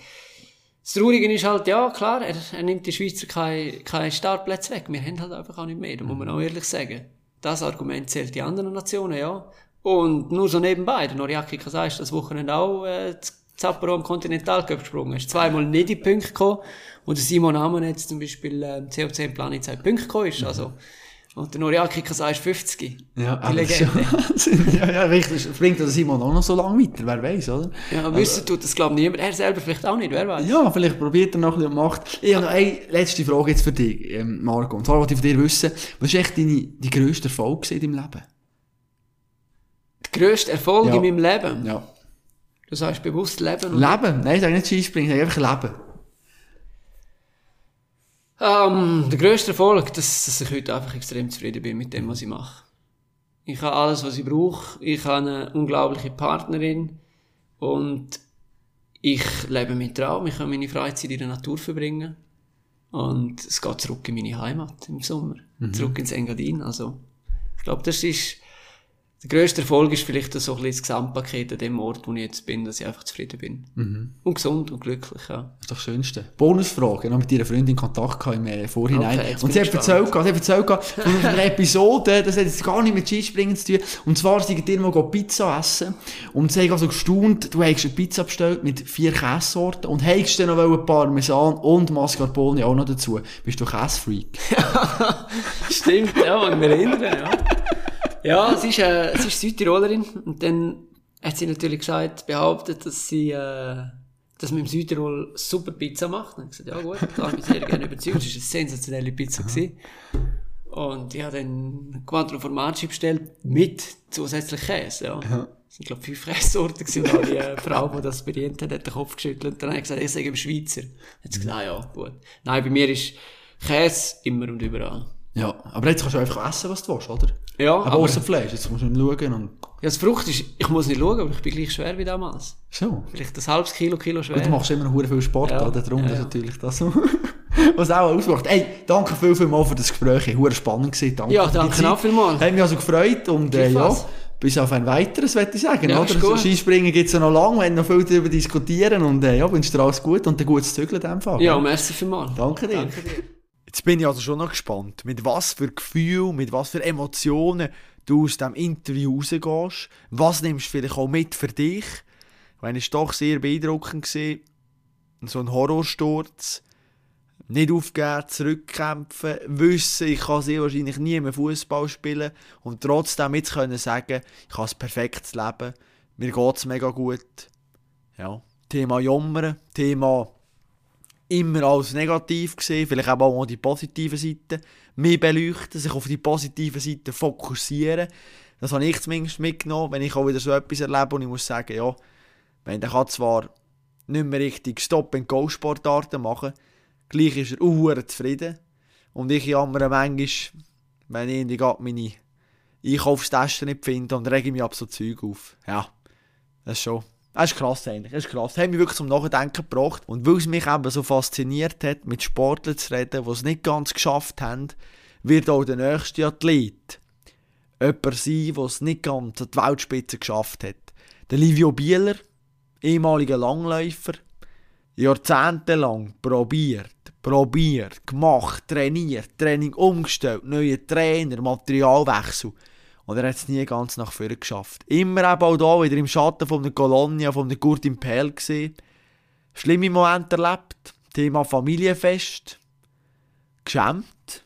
das Traurige ist halt, ja klar, er, er nimmt die Schweizer keine, keine Startplätze weg. Wir haben halt einfach auch nicht mehr, da muss man auch ehrlich sagen. Das Argument zählt die anderen Nationen, ja. Und nur so nebenbei, der Noriaki Kasai ist das Wochenende auch äh, z- Sapporo am Kontinentalcup gesprungen. Er ist zweimal nicht in die Punkte gekommen. Und der Simon Ammann jetzt zum Beispiel äh, COC im Plan in zwei Punkte gekommen ist. Also, und der Noriaki Kasai ist 50. ja, die aber ja Legende. Ja, ja, richtig. Bringt der Simon auch noch so lange weiter, wer weiß, oder? Ja, wissen tut das, glaube ich, niemand. Er selber vielleicht auch nicht, wer weiß. Ja, vielleicht probiert er noch ein bisschen und macht. Ich habe noch eine letzte Frage jetzt für dich, ähm, Marco. Und zwar wollte ich von dir wissen, was ist echt deine, die grösste Erfolg in deinem Leben? Der grösste Erfolg Ja. in meinem Leben. Ja. Du sagst bewusst Leben. und- Leben? Nein, ich sage nicht Skispringen, ich sage einfach Leben. Ähm, der grösste Erfolg, dass, dass ich heute einfach extrem zufrieden bin mit dem, was ich mache. Ich habe alles, was ich brauche. Ich habe eine unglaubliche Partnerin. Und ich lebe meinen Traum. Ich kann meine Freizeit in der Natur verbringen. Und es geht zurück in meine Heimat im Sommer. Zurück ins Engadin. Also, ich glaube, das ist, der grösste Erfolg ist vielleicht so ein bisschen das Gesamtpaket an dem Ort, wo ich jetzt bin, dass ich einfach zufrieden bin. Und gesund und glücklich, ja. Das ist doch das Schönste. Bonusfrage. Ich habe mit ihrer Freundin Kontakt gehabt im äh, Vorhinein. Okay, und sie ich hat erzählt, sie hat erzählt von einer Episode, das hat jetzt gar nicht mit Skispringen zu tun. Und zwar sind die mal go Pizza essen. Und sie haben also gestaunt, du hast eine Pizza bestellt mit vier Käsesorten und hast dann noch wollen Parmesan und Mascarpone auch noch dazu. Bist du Käsefreak? Stimmt, ja, mag mich erinnern, ja. Ja, sie ist, äh, sie ist Südtirolerin und dann hat sie natürlich gesagt, behauptet, dass sie, äh, dass man im Südtirol super Pizza macht. Und ich gesagt, ja gut, da habe ich mich sehr gerne überzeugt. Es war eine sensationelle Pizza. Gewesen. Und ich habe dann Quattro Formaggi bestellt mit zusätzlich Käse, ja. Ja. Das sind, glaube ich, fünf Käsesorten gewesen. Und die äh, Frau, die das bedient hat, hat den Kopf geschüttelt. Und dann habe ich gesagt, ich sage im Schweizer. Hat sie gesagt, ah, ja, gut. Nein, bei mir ist Käse immer und überall. Ja, aber jetzt kannst du einfach essen, was du willst, oder? Ja, Aber, aber, außer Fleisch, jetzt musst du nicht schauen und... ja, das Frucht ist, ich muss nicht schauen, aber ich bin gleich schwer wie damals. So. Vielleicht ein halbes Kilo, Kilo schwer. Gut, du machst immer noch viel Sport, Ja. oder? Darum Ja, das ist ja. natürlich das, was auch ausmacht. Ey, danke viel, viel mal für das Gespräch. Hure spannend gewesen. Danke Ja, danke auch vielmals. Hat mich also gefreut und äh, ja, bis auf ein weiteres, würde ich sagen. Ja, oder? So gut. Skispringen gibt es ja noch lange, wir haben noch viel darüber diskutieren und äh, ja, wünsche dir alles gut und ein gutes Zügeln in dem Fall. Ja, merci vielmals. Danke dir. Danke dir. Jetzt bin ich also schon noch gespannt, mit was für Gefühl, mit was für Emotionen du aus diesem Interview rausgehst. Was nimmst du vielleicht auch mit für dich? Weil es doch sehr beeindruckend war, so ein Horrorsturz. Nicht aufgeben, zurückkämpfen, wissen, ich kann sehr wahrscheinlich nie mehr Fußball spielen und trotzdem jetzt können sagen, ich habe ein perfektes Leben, mir geht es mega gut. Ja. Thema Jammern, Thema immer alles negativ gesehen, vielleicht auch mal die positiven Seiten mehr beleuchten, sich auf die positiven Seiten fokussieren. Das habe ich zumindest mitgenommen, wenn ich auch wieder so etwas erlebe und ich muss sagen, ja, wenn der kann zwar nicht mehr richtig Stop-and-Go-Sportarten machen, gleich ist er auch zufrieden. Und ich jammere manchmal, wenn ich irgendwie gerade meine Einkaufstaschen nicht finde und rege mich ab so Zeug auf. Ja, das ist schon. Das ist krass eigentlich, das ist krass. Das hat mich wirklich zum Nachdenken gebracht. Und weil es mich eben so fasziniert hat, mit Sportlern zu reden, die es nicht ganz geschafft haben, wird auch der nächste Athlet jemand sein, der es nicht ganz an die Weltspitze geschafft hat. Der Livio Bieler, ehemaliger Langläufer, jahrzehntelang probiert, probiert, gemacht, trainiert, Training umgestellt, neue Trainer, Materialwechsel. Und er hat es nie ganz nach vorne geschafft. Immer eben auch da wieder im Schatten von der Colonia, von der Gurtin Pel gesehen. Schlimme Momente erlebt. Thema Familienfest. Geschämt.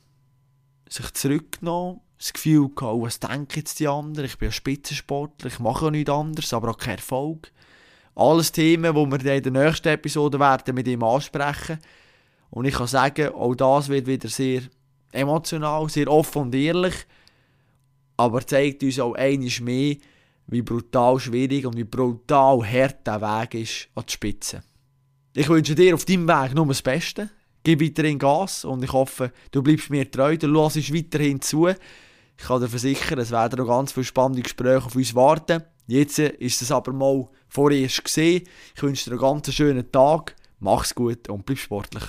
Sich zurückgenommen. Das Gefühl gehabt, was denken jetzt die anderen? Ich bin ein Spitzensportler, ich mache ja nichts anderes, aber auch keinen Erfolg. Alles Themen, die wir in der nächsten Episode werden mit ihm ansprechen. Und ich kann sagen, auch das wird wieder sehr emotional, sehr offen und ehrlich. Aber zeigt uns auch einiges mehr, wie brutal schwierig und wie brutal hart der Weg ist an die Spitze. Ich wünsche dir auf deinem Weg nur das Beste. Gib weiterhin Gas und ich hoffe, du bleibst mir treu, du hörst weiterhin zu. Ich kann dir versichern, es werden noch ganz viele spannende Gespräche auf uns warten. Jetzt ist es aber mal vorerst gesehen. Ich wünsche dir einen ganz schönen Tag, mach's gut und bleib sportlich.